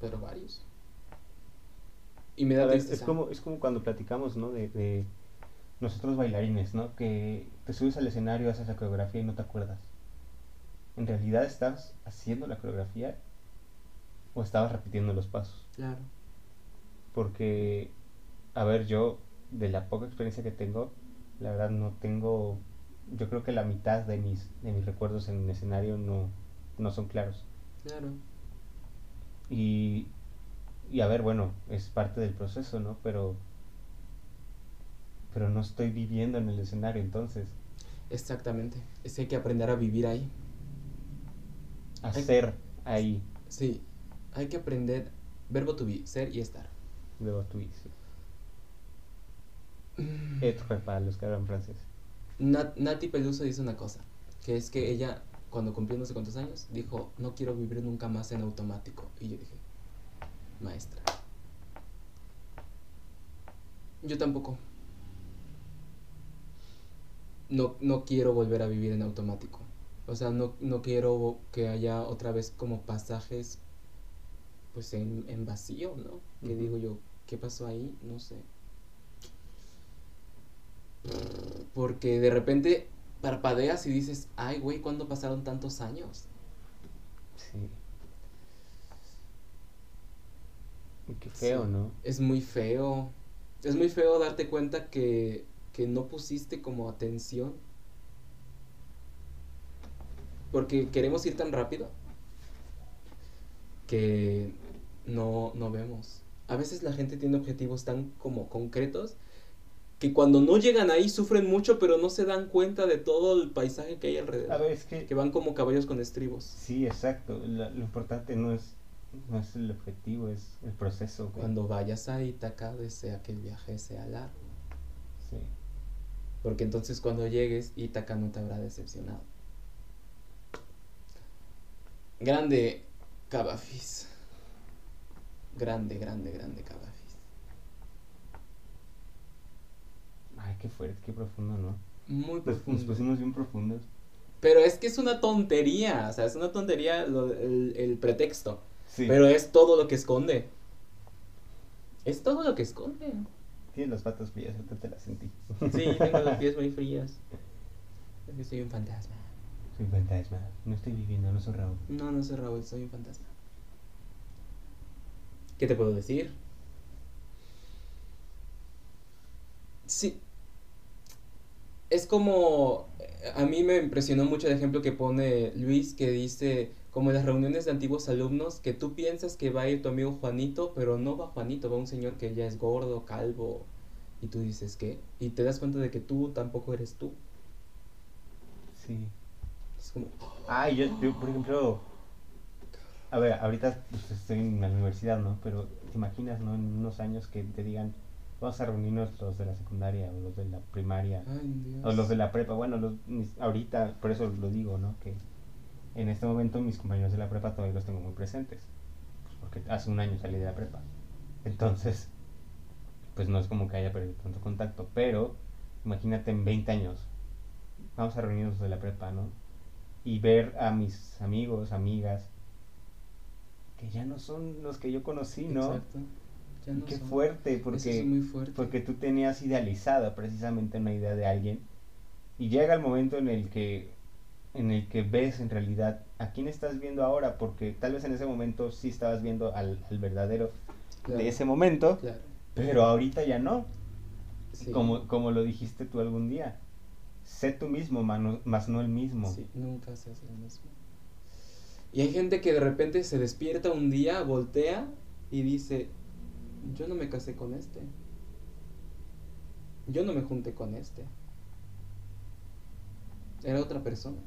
Pero varios. Y me da ver, es como, es como cuando platicamos, ¿no? De, de nosotros bailarines, ¿no? Que te subes al escenario, haces la coreografía y no te acuerdas. ¿En realidad estás haciendo la coreografía o estabas repitiendo los pasos? Claro. Porque, a ver, yo, de la poca experiencia que tengo, la verdad no tengo, yo creo que la mitad de mis, de mis recuerdos en el escenario no, no son claros. Claro. Y, y a ver, bueno, es parte del proceso, ¿no? Pero, pero no estoy viviendo en el escenario, entonces, Exactamente. Es que hay que aprender a vivir ahí. hacer ahí, Sí. Hay que aprender. Verbo to be, ser y estar. luego tú dices. Être para los que hablan francés. Nat- Nati Peluso dice una cosa. Que es que ella, cuando cumplió no sé cuántos años, dijo, no quiero vivir nunca más en automático. Y yo dije, maestra. Yo tampoco. No, no quiero volver a vivir en automático. O sea, no, no quiero que haya otra vez como pasajes pues en, en vacío, ¿no? Que digo yo, ¿qué pasó ahí? No sé. Porque de repente parpadeas y dices, ay, güey, ¿cuándo pasaron tantos años? Sí. Qué feo, Sí. ¿no? Es muy feo. Es muy feo darte cuenta que, que no pusiste como atención. Porque queremos ir tan rápido que no, no vemos. A veces la gente tiene objetivos tan como concretos que cuando no llegan ahí sufren mucho, pero no se dan cuenta de todo el paisaje que hay alrededor. A ver, es que... Que van como caballos con estribos. Sí, exacto. La- lo importante no es, no es el objetivo, es el proceso. güey. Cuando vayas a Ítaca, desea que el viaje sea largo. Sí. Porque entonces cuando llegues, Ítaca no te habrá decepcionado. Grande Cavafis. Grande, grande, grande Cavafis. Ay, qué fuerte, qué profundo, ¿no? Muy Pues, nos profundo. pusimos bien profundos. Pero es que es una tontería. O sea, es una tontería lo- el, el pretexto. Sí. Pero es todo lo que esconde. Es todo lo que esconde. Tienes las patas frías, ahorita te las sentí. Sí, tengo los pies muy fríos. Es que soy un fantasma. Soy fantasma. No estoy viviendo, no soy Raúl. No, no soy Raúl, soy un fantasma. ¿Qué te puedo decir? Sí. Es como... A mí me impresionó mucho el ejemplo que pone Luis, que dice, como en las reuniones de antiguos alumnos, que tú piensas que va a ir tu amigo Juanito, pero no va Juanito, va un señor que ya es gordo, calvo, y tú dices, ¿qué? Y te das cuenta de que tú tampoco eres tú. Sí. Es como... Ah, yo, por ejemplo, a ver, ahorita pues, estoy en la universidad, ¿no? Pero te imaginas, ¿no? En unos años que te digan, vamos a reunirnos los de la secundaria o los de la primaria Ay, o los de la prepa. Bueno, los, mis- ahorita, por eso lo digo, ¿no? Que en este momento mis compañeros de la prepa todavía los tengo muy presentes. porque hace un año salí de la prepa. Entonces, pues no es como que haya perdido tanto contacto, pero imagínate en 20 años, vamos a reunirnos de la prepa, ¿no? Y ver a mis amigos, amigas, que ya no son los que yo conocí, ¿no? Exacto. Ya no Qué fuerte, porque, es muy fuerte. porque tú tenías idealizada precisamente una idea de alguien y llega el momento en el que en el que ves en realidad a quién estás viendo ahora, porque tal vez en ese momento sí estabas viendo al, verdadero de ese momento, pero ahorita ya no. Como, como lo dijiste tú algún día. Sé tú mismo, más no el mismo. Sí, nunca seas el mismo. Y hay gente que de repente se despierta un día, voltea y dice, yo no me casé con este. Yo no me junté con este. Era otra persona.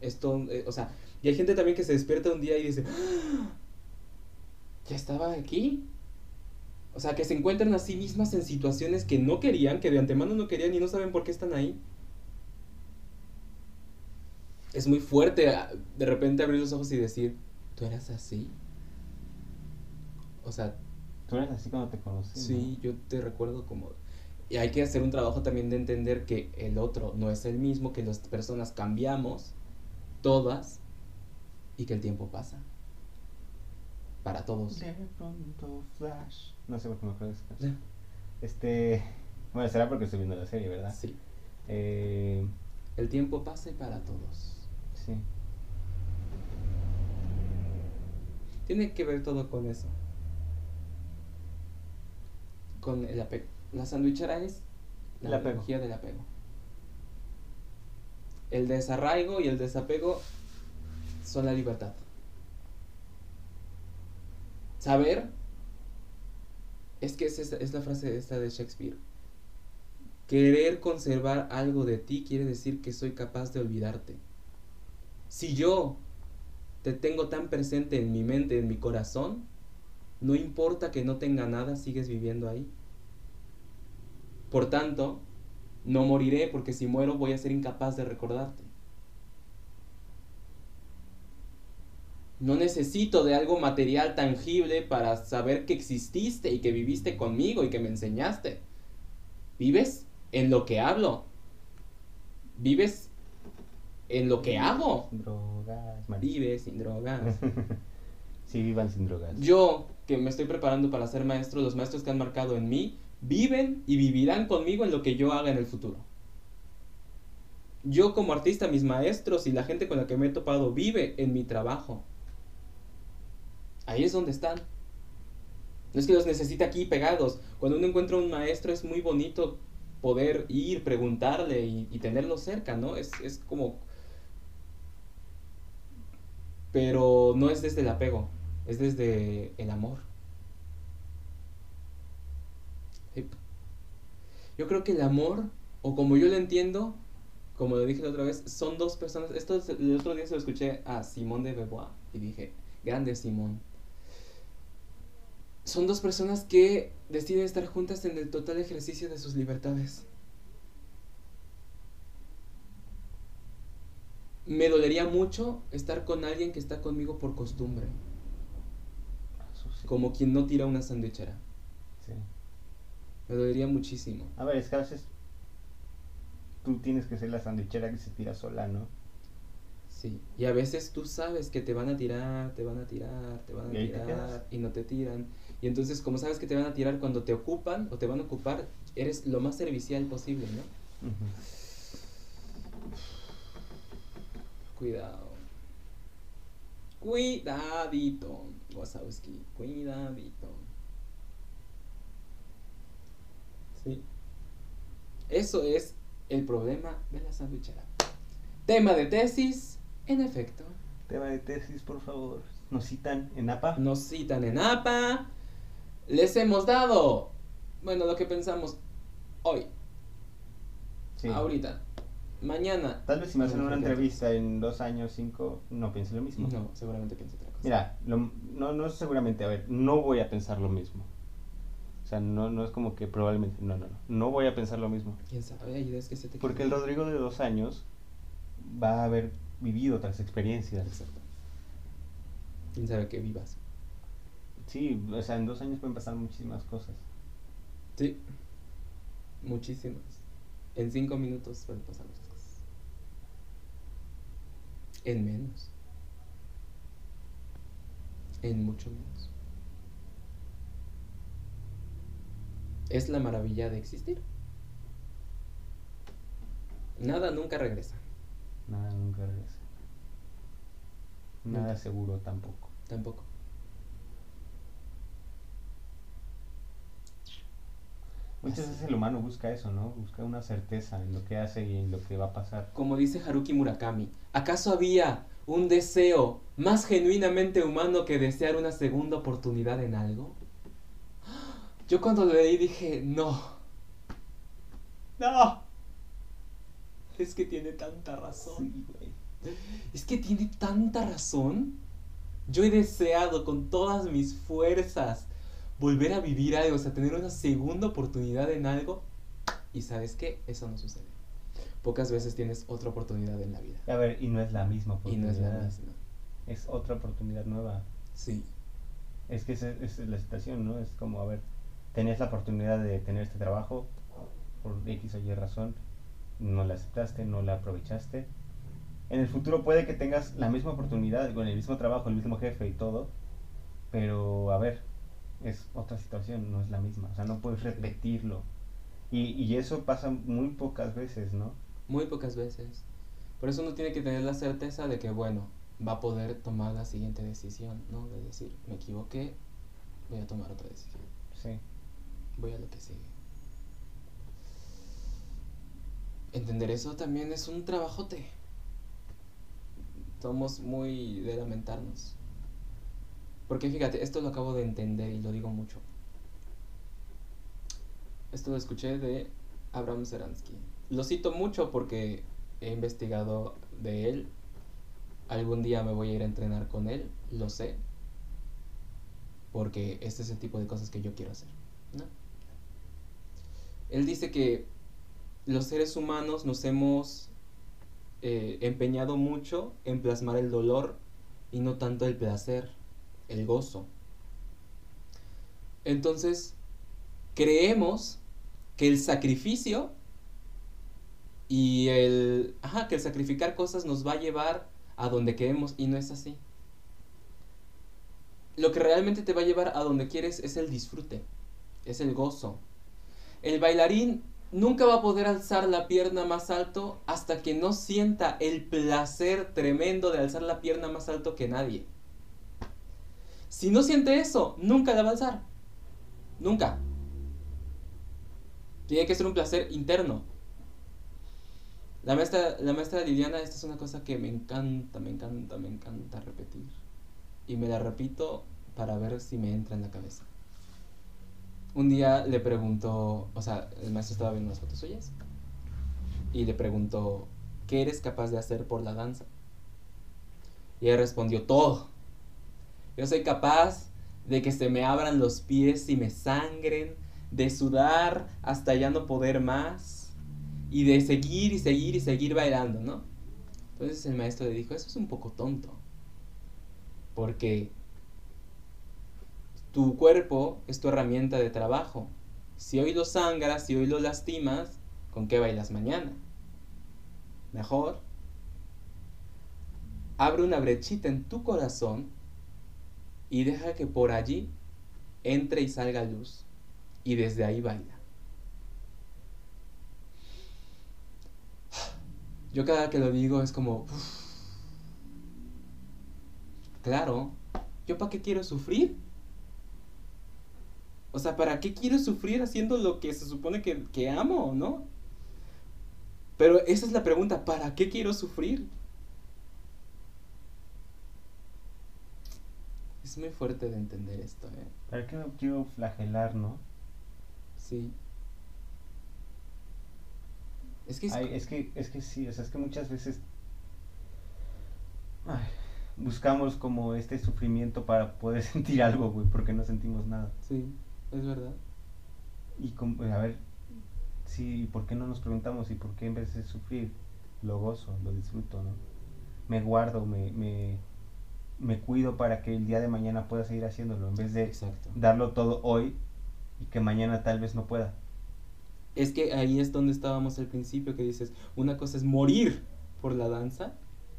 Esto, eh, o sea, y hay gente también que se despierta un día y dice, ¡Ah! ya estaba aquí. O sea, que se encuentran a sí mismas en situaciones que no querían, que de antemano no querían y no saben por qué están ahí. Es muy fuerte ah, de repente abrir los ojos y decir, ¿tú eras así? O sea... Tú eras así cuando te conocí. Sí, yo te recuerdo como... Y hay que hacer un trabajo también de entender que el otro no es el mismo, que las personas cambiamos, todas, y que el tiempo pasa. Para todos. De pronto flash. No sé por qué me acuerdo de Este. Bueno, será porque estoy viendo la serie, ¿verdad? Sí. Eh, el tiempo pasa para todos. Sí. Tiene que ver todo con eso. Con el apego. La sandwichera es la pedagogía del apego. El desarraigo y el desapego son la libertad. Saber es que es, es la frase esta de Shakespeare. Querer conservar algo de ti quiere decir que soy capaz de olvidarte. Si yo te tengo tan presente en mi mente, en mi corazón, no importa que no tenga nada, sigues viviendo ahí. Por tanto, no moriré porque si muero voy a ser incapaz de recordarte. No necesito de algo material tangible para saber que exististe y que viviste conmigo y que me enseñaste. Vives en lo que hablo. Vives en lo que hago. Drogas. Vives sin drogas. sí, vivan sin drogas. Yo, que me estoy preparando para ser maestro, los maestros que han marcado en mí, viven y vivirán conmigo en lo que yo haga en el futuro. Yo como artista, mis maestros y la gente con la que me he topado vive en mi trabajo. Ahí es donde están. No es que los necesite aquí pegados. Cuando uno encuentra un maestro es muy bonito poder ir, preguntarle y, tenerlo cerca, ¿no? Es, es como... Pero no es desde el apego, es desde el amor. Yo creo que el amor, o como yo lo entiendo, como lo dije la otra vez, son dos personas. Esto el otro día se lo escuché a Simón de Beauvoir y dije, grande Simón. Son dos personas que deciden estar juntas en el total ejercicio de sus libertades. Me dolería mucho estar con alguien que está conmigo por costumbre. Como quien no tira una sandwichera. Sí. Me dolería muchísimo. A ver, es que a veces tú tienes que ser la sandwichera que se tira sola, ¿no? Sí, y a veces tú sabes que te van a tirar, te van a tirar, te van a tirar y no te tiran. Y entonces, como sabes que te van a tirar cuando te ocupan o te van a ocupar, eres lo más servicial posible, ¿no? Cuidado. Cuidadito, Wazowski, cuidadito. Eso es el problema de la sandwichera. Tema de tesis, en efecto. Tema de tesis, por favor. Nos citan en APA. Nos citan en APA. Les hemos dado, bueno, lo que pensamos hoy. Ahorita. Mañana. Tal vez si me hacen una entrevista en dos años, cinco, no piense lo mismo. No, seguramente piense otra cosa. Mira, no, no seguramente, a ver, no voy a pensar lo mismo. O sea, no, no es como que probablemente, no, no, no, no voy a pensar lo mismo. ¿Quién sabe? que se te Porque el Rodrigo de dos años va a haber vivido otras experiencias. Exacto. quién sabe que vivas. Sí, o sea, en dos años pueden pasar muchísimas cosas. Sí, muchísimas. En cinco minutos pueden pasar muchas cosas. En menos. En mucho menos. Es la maravilla de existir. Nada nunca regresa. Nada nunca regresa. Nada seguro tampoco. Tampoco. Muchas Así. veces el humano busca eso, ¿no? Busca una certeza en lo que hace y en lo que va a pasar. Como dice Haruki Murakami, ¿acaso había un deseo más genuinamente humano que desear una segunda oportunidad en algo? Yo cuando lo leí dije, no. No. Es que tiene tanta razón. Güey. Es que tiene tanta razón. Yo he deseado con todas mis fuerzas volver a vivir algo, o sea, tener una segunda oportunidad en algo. Y sabes qué, eso no sucede. Pocas veces tienes otra oportunidad en la vida. A ver, y no es la misma Y no oportunidad. es la misma. Es otra oportunidad nueva. Sí, Es que esa es la situación, ¿no? Es como, a ver, tenías la oportunidad de tener este trabajo por X o Y razón, no la aceptaste, no la aprovechaste. En el futuro puede que tengas la misma oportunidad, con el mismo trabajo, el mismo jefe y todo, pero a ver, es otra situación, no es la misma, o sea, no puedes repetirlo. Y, y eso pasa muy pocas veces, ¿no? muy pocas veces. Por eso uno tiene que tener la certeza de que, bueno, va a poder tomar la siguiente decisión, ¿no? De decir, me equivoqué, voy a tomar otra decisión. Sí. Voy a lo que sigue. Entender eso también es un trabajote. Somos muy de lamentarnos. Porque fíjate, esto lo acabo de entender y lo digo mucho. Esto lo escuché de Abraham Seransky. Lo cito mucho porque he investigado de él. Algún día me voy a ir a entrenar con él, lo sé. Porque este es el tipo de cosas que yo quiero hacer. ¿no? Él dice que los seres humanos nos hemos eh, empeñado mucho en plasmar el dolor y no tanto el placer, el gozo. Entonces, creemos que el sacrificio y el, ajá, que el sacrificar cosas nos va a llevar a donde queremos y no es así. Lo que realmente te va a llevar a donde quieres es el disfrute, es el gozo. El bailarín nunca va a poder alzar la pierna más alto hasta que no sienta el placer tremendo de alzar la pierna más alto que nadie. Si no siente eso, nunca la va a alzar. Nunca. Tiene que ser un placer interno. La maestra, la maestra Liliana, esta es una cosa que me encanta, me encanta, me encanta repetir. Y me la repito para ver si me entra en la cabeza. Un día le preguntó, o sea, el maestro estaba viendo unas fotos suyas. Y le preguntó, ¿qué eres capaz de hacer por la danza? Y ella respondió, todo. Yo soy capaz de que se me abran los pies y me sangren, de sudar hasta ya no poder más, y de seguir y seguir y seguir bailando, ¿no? Entonces el maestro le dijo, eso es un poco tonto, porque tu cuerpo es tu herramienta de trabajo. Si hoy lo sangras, si hoy lo lastimas, ¿con qué bailas mañana? Mejor, abre una brechita en tu corazón y deja que por allí entre y salga luz y desde ahí baila. Yo cada que lo digo es como, claro, ¿yo para qué quiero sufrir? O sea, ¿para qué quiero sufrir haciendo lo que se supone que, que amo, no? Pero esa es la pregunta, ¿para qué quiero sufrir? Es muy fuerte de entender esto, ¿eh? ¿Para qué me quiero flagelar, no? Sí. Es que es, Ay, es que, es que sí, o sea, es que muchas veces ay, buscamos como este sufrimiento para poder sentir algo, güey, porque no sentimos nada. sí, es verdad. Y como, a ver, sí, ¿por qué no nos preguntamos y por qué en vez de sufrir lo gozo, lo disfruto, ¿no? Me guardo, me, me, me cuido para que el día de mañana pueda seguir haciéndolo, en vez de Exacto. darlo todo hoy y que mañana tal vez no pueda. Es que ahí es donde estábamos al principio, que dices, una cosa es morir por la danza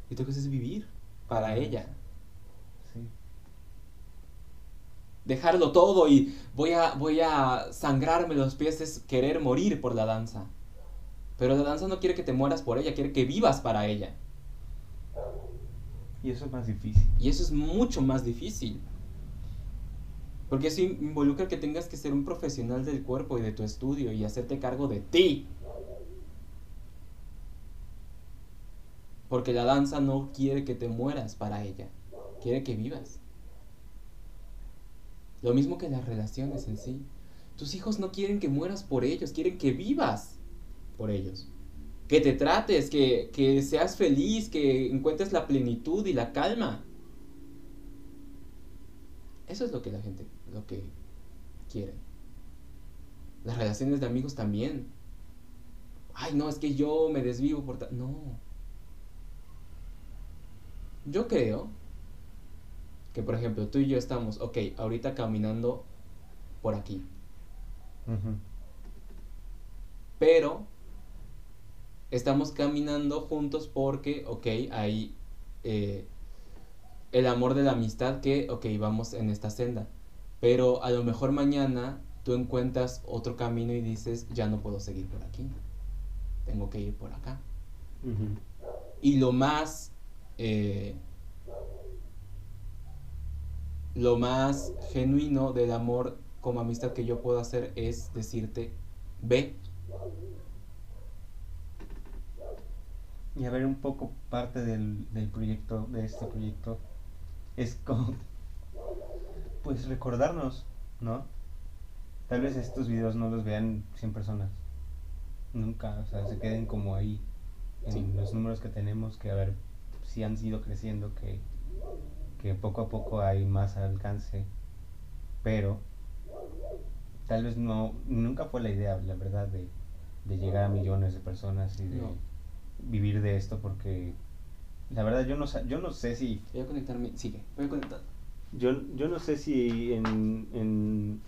y otra cosa es vivir para ella. Sí. Dejarlo todo y voy a, voy a sangrarme los pies es querer morir por la danza. Pero la danza no quiere que te mueras por ella, quiere que vivas para ella. Y eso es más difícil. Y eso es mucho más difícil. Porque eso involucra que tengas que ser un profesional del cuerpo y de tu estudio y hacerte cargo de ti. Porque la danza no quiere que te mueras para ella, quiere que vivas. Lo mismo que las relaciones en sí. Tus hijos no quieren que mueras por ellos, quieren que vivas por ellos. Que te trates, que, que seas feliz, que encuentres la plenitud y la calma. Eso es lo que la gente, lo que quiere. Las relaciones de amigos también. Ay, no, es que yo me desvivo por... ta-". No. Yo creo que, por ejemplo, tú y yo estamos, ok, ahorita caminando por aquí. Pero estamos caminando juntos porque, ok, hay eh, el amor de la amistad que, ok, vamos en esta senda. Pero a lo mejor mañana tú encuentras otro camino y dices, ya no puedo seguir por aquí. Tengo que ir por acá. Y lo más, eh, lo más genuino del amor como amistad que yo puedo hacer es decirte, ve, Y a ver, un poco parte del, del proyecto, de este proyecto, es como, pues recordarnos, ¿no? Tal vez estos videos no los vean 100 personas. Nunca, o sea, se queden como ahí, en Sí. los números que tenemos, que a ver si han ido creciendo, que, que poco a poco hay más alcance, pero tal vez no, nunca fue la idea, la verdad, de, de llegar a millones de personas y de No. Vivir de esto, porque la verdad yo no, sa- yo no sé si voy a conectarme, sigue, voy a conectar. yo, yo no sé si en, en,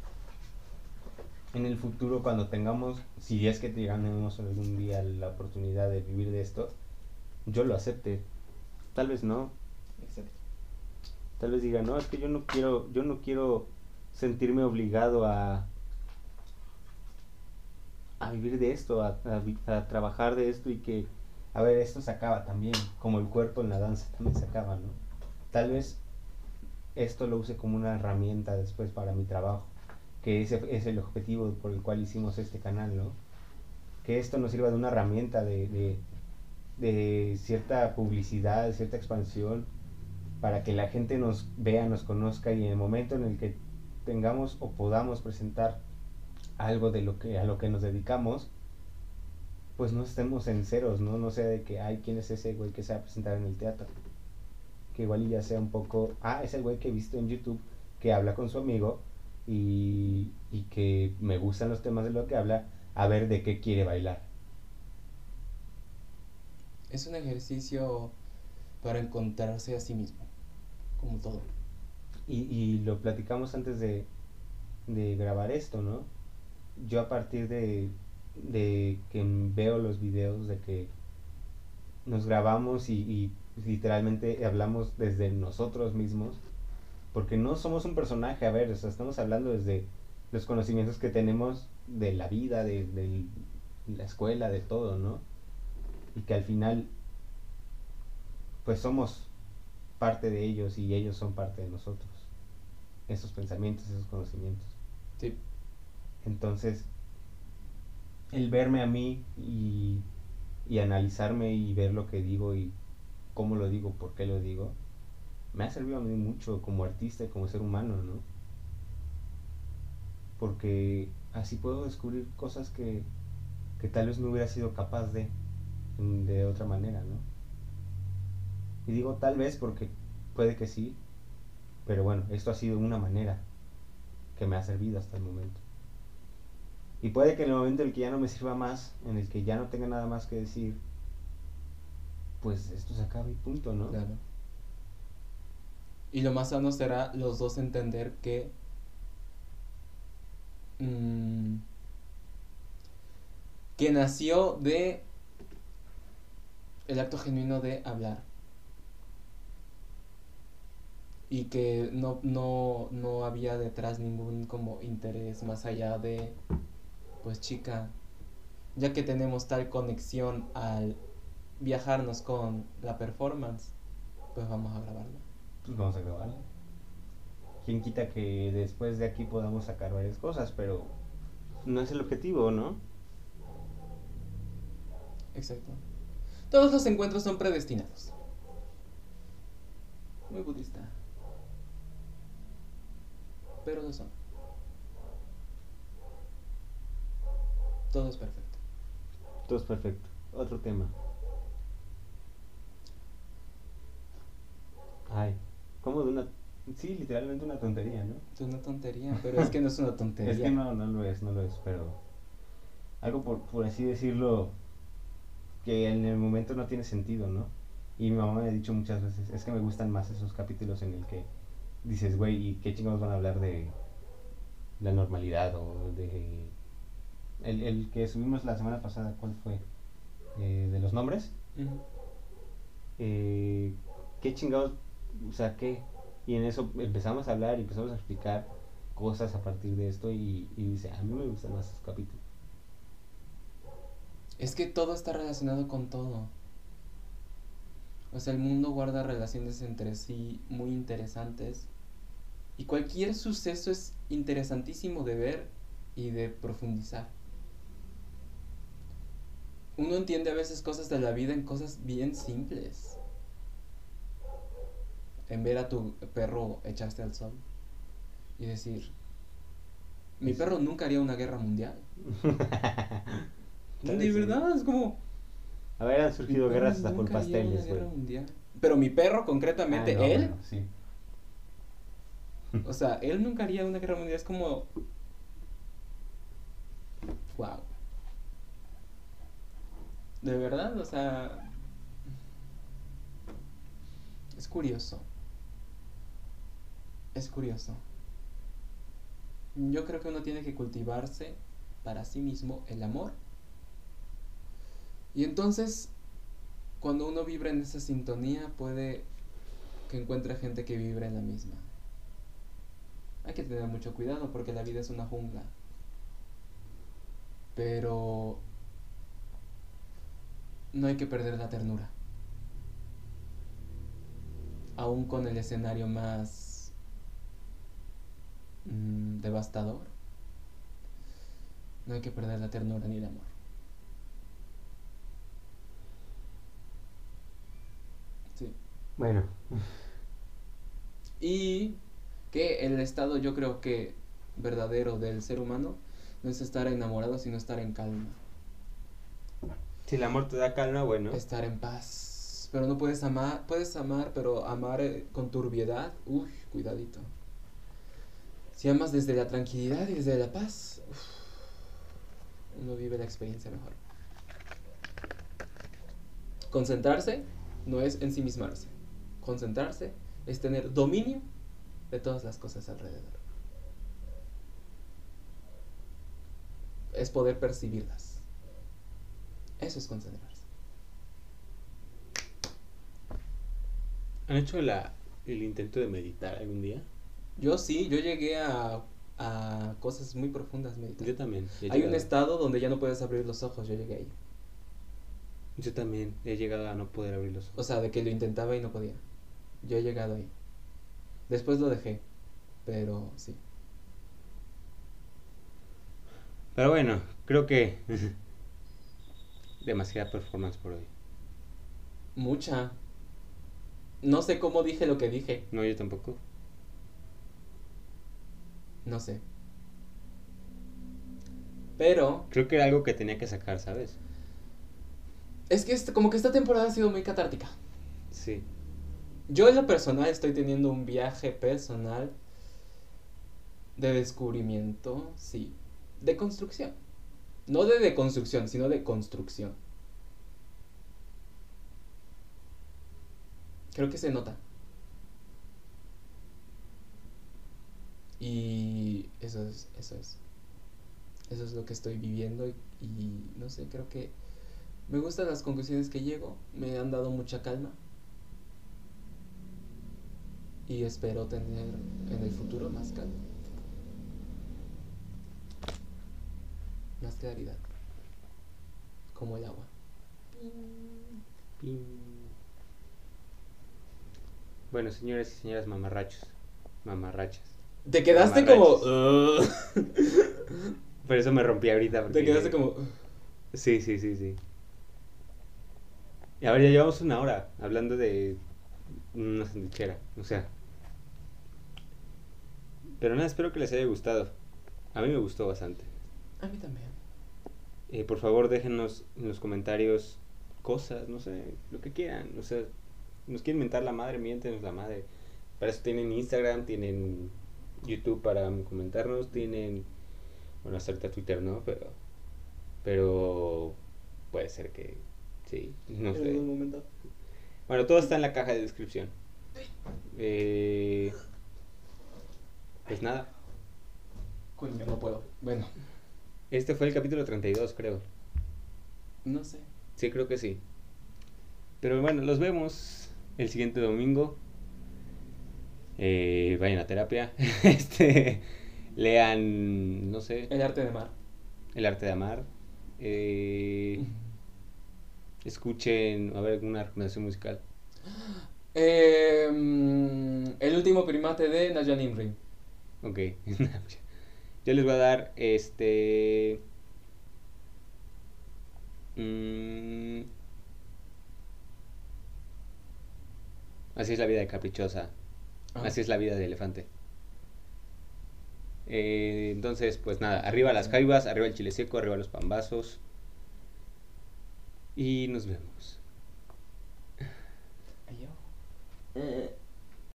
en el futuro, cuando tengamos, si es que tengamos algún día la oportunidad de vivir de esto, yo lo acepte. Tal vez no. Exacto. Tal vez diga, no, es que yo no quiero, yo no quiero sentirme obligado a, a vivir de esto, a, a trabajar de esto y que, a ver, esto se acaba también, como el cuerpo en la danza también se acaba, ¿no? Tal vez esto lo use como una herramienta después para mi trabajo, que ese es el objetivo por el cual hicimos este canal, ¿no? Que esto nos sirva de una herramienta de, de, cierta publicidad, de cierta expansión, para que la gente nos vea, nos conozca y en el momento en el que tengamos o podamos presentar algo de lo que a lo que nos dedicamos, pues no estemos en ceros, ¿no? No sea de que, ay, ¿quién es ese güey que se va a presentar en el teatro? Que igual y ya sea un poco, ah, es el güey que he visto en YouTube que habla con su amigo y, y que me gustan los temas de lo que habla, a ver de qué quiere bailar. Es un ejercicio para encontrarse a sí mismo, como todo. Y, y lo platicamos antes de, de grabar esto, ¿no? Yo a partir de, de que veo los videos, de que nos grabamos y, y literalmente hablamos desde nosotros mismos, porque no somos un personaje, a ver, o sea, estamos hablando desde los conocimientos que tenemos de la vida, de, de la escuela, de todo, ¿no? Y que al final, pues somos parte de ellos y ellos son parte de nosotros. Esos pensamientos, esos conocimientos. Sí. Entonces, el verme a mí y, y analizarme y ver lo que digo y cómo lo digo, por qué lo digo, me ha servido a mí mucho como artista y como ser humano, ¿no? Porque así puedo descubrir cosas que, que tal vez no hubiera sido capaz de, de otra manera, ¿no? Y digo tal vez porque puede que sí, pero bueno, esto ha sido una manera que me ha servido hasta el momento. Y puede que en el momento en el que ya no me sirva más, en el que ya no tenga nada más que decir, pues esto se acabe y punto, ¿no? Claro. Y lo más sano será los dos entender que mm, que nació de el acto genuino de hablar y que no, no, no había detrás ningún como interés más allá de pues chica ya que tenemos tal conexión al viajarnos con la performance pues vamos a grabarla. Pues vamos a grabarla. Quién quita que después de aquí podamos sacar varias cosas, pero no es el objetivo, ¿no? exacto. Todos los encuentros son predestinados. Muy budista. Pero lo son todo es perfecto Todo es perfecto. Otro tema. Ay, como de una... Sí, literalmente una tontería, ¿no? Es una tontería, pero es que no es una tontería. Es que no, no lo es, no lo es, pero... Algo por, por así decirlo, que en el momento no tiene sentido, ¿no? Y mi mamá me ha dicho muchas veces, es que me gustan más esos capítulos en el que dices, güey, ¿y qué chingados van a hablar de la normalidad o de... El, el que subimos la semana pasada, ¿cuál fue? Eh, de los nombres. Eh, ¿Qué chingados? O sea, ¿qué? Y en eso empezamos a hablar y empezamos a explicar cosas a partir de esto y, y dice, a mí me gustan más esos capítulos. Es que todo está relacionado con todo. O sea, el mundo guarda relaciones entre sí muy interesantes. Y cualquier suceso es interesantísimo de ver y de profundizar. Uno entiende a veces cosas de la vida en cosas bien simples. En ver a tu perro echarse al sol y decir, mi perro nunca haría una guerra mundial. De verdad, es como... A ver, han surgido guerras hasta por pasteles, güey. Pero mi perro, concretamente, Ah, no, él, bueno, sí. o sea, él nunca haría una guerra mundial. Es como. Wow. De verdad, o sea. Es curioso. Es curioso. Yo creo que uno tiene que cultivarse para sí mismo el amor. Y entonces, cuando uno vibra en esa sintonía, puede que encuentre gente que vibre en la misma. Hay que tener mucho cuidado porque la vida es una jungla. Pero no hay que perder la ternura. Aún con el escenario más mm, devastador, no hay que perder la ternura ni el amor. Sí. Bueno, Y que el estado, yo creo que verdadero del ser humano no es estar enamorado, sino estar en calma, si el amor te da calma, bueno. estar en paz. Pero no puedes amar, puedes amar, pero amar eh, con turbiedad, uy, cuidadito. Si amas desde la tranquilidad y desde la paz, uno vive la experiencia mejor. Concentrarse no es ensimismarse. Concentrarse es tener dominio de todas las cosas alrededor. Es poder percibirlas. Eso es concentrarse. ¿Han hecho la, el intento de meditar algún día? Yo sí, yo llegué a, a cosas muy profundas meditar. Yo también. Hay un estado donde ya no puedes abrir los ojos, yo llegué ahí. Yo también he llegado a no poder abrir los ojos. O sea, de que lo intentaba y no podía. Yo he llegado ahí. Después lo dejé, pero sí. Pero bueno, creo que demasiada performance por hoy. Mucha. No sé cómo dije lo que dije. No, yo tampoco. No sé. Pero Creo que era algo que tenía que sacar, ¿sabes? es que este- como que esta temporada ha sido muy catártica. Sí. Yo en lo personal estoy teniendo un viaje personal de descubrimiento, sí, de construcción. No de deconstrucción, sino de construcción. Creo que se nota. Y eso es, eso es. Eso es lo que estoy viviendo y, y no sé, creo que me gustan las conclusiones que llego, me han dado mucha calma y espero tener en el futuro más calma. Claridad. Como el agua. Pin. Bueno, señores y señoras mamarrachos. Mamarrachas. Te quedaste como... Por eso me rompí ahorita. Te quedaste como... Sí, sí, sí, sí. Y ahora ya llevamos una hora hablando de una sandwichera. O sea. Pero nada, espero que les haya gustado. A mí me gustó bastante. A mí también. Eh, por favor, déjenos en los comentarios cosas, no sé, lo que quieran. O sea, nos quieren mentar la madre, miéntenos la madre. Para eso tienen Instagram, tienen YouTube para comentarnos, tienen. Bueno, hasta Twitter no, pero. Pero. Puede ser que. Sí, no En sé. momento. Bueno, todo está en la caja de descripción. Eh, pues nada, Coño, no puedo. Bueno, este fue el capítulo 32, creo. no sé. Sí, creo que sí. Pero bueno, los vemos el siguiente domingo. Eh, vayan a terapia. este, lean, no sé, El arte de mar. El arte de amar. Eh, escuchen, a ver, alguna recomendación musical. Eh, mm, el último primate de Nayan Imri. Ok. Yo les voy a dar este... Mm, así es la vida de caprichosa. Ah. Así es la vida de elefante. Eh, entonces, pues nada, arriba las jaivas, arriba el chile seco, arriba los pambazos. Y nos vemos. Adiós.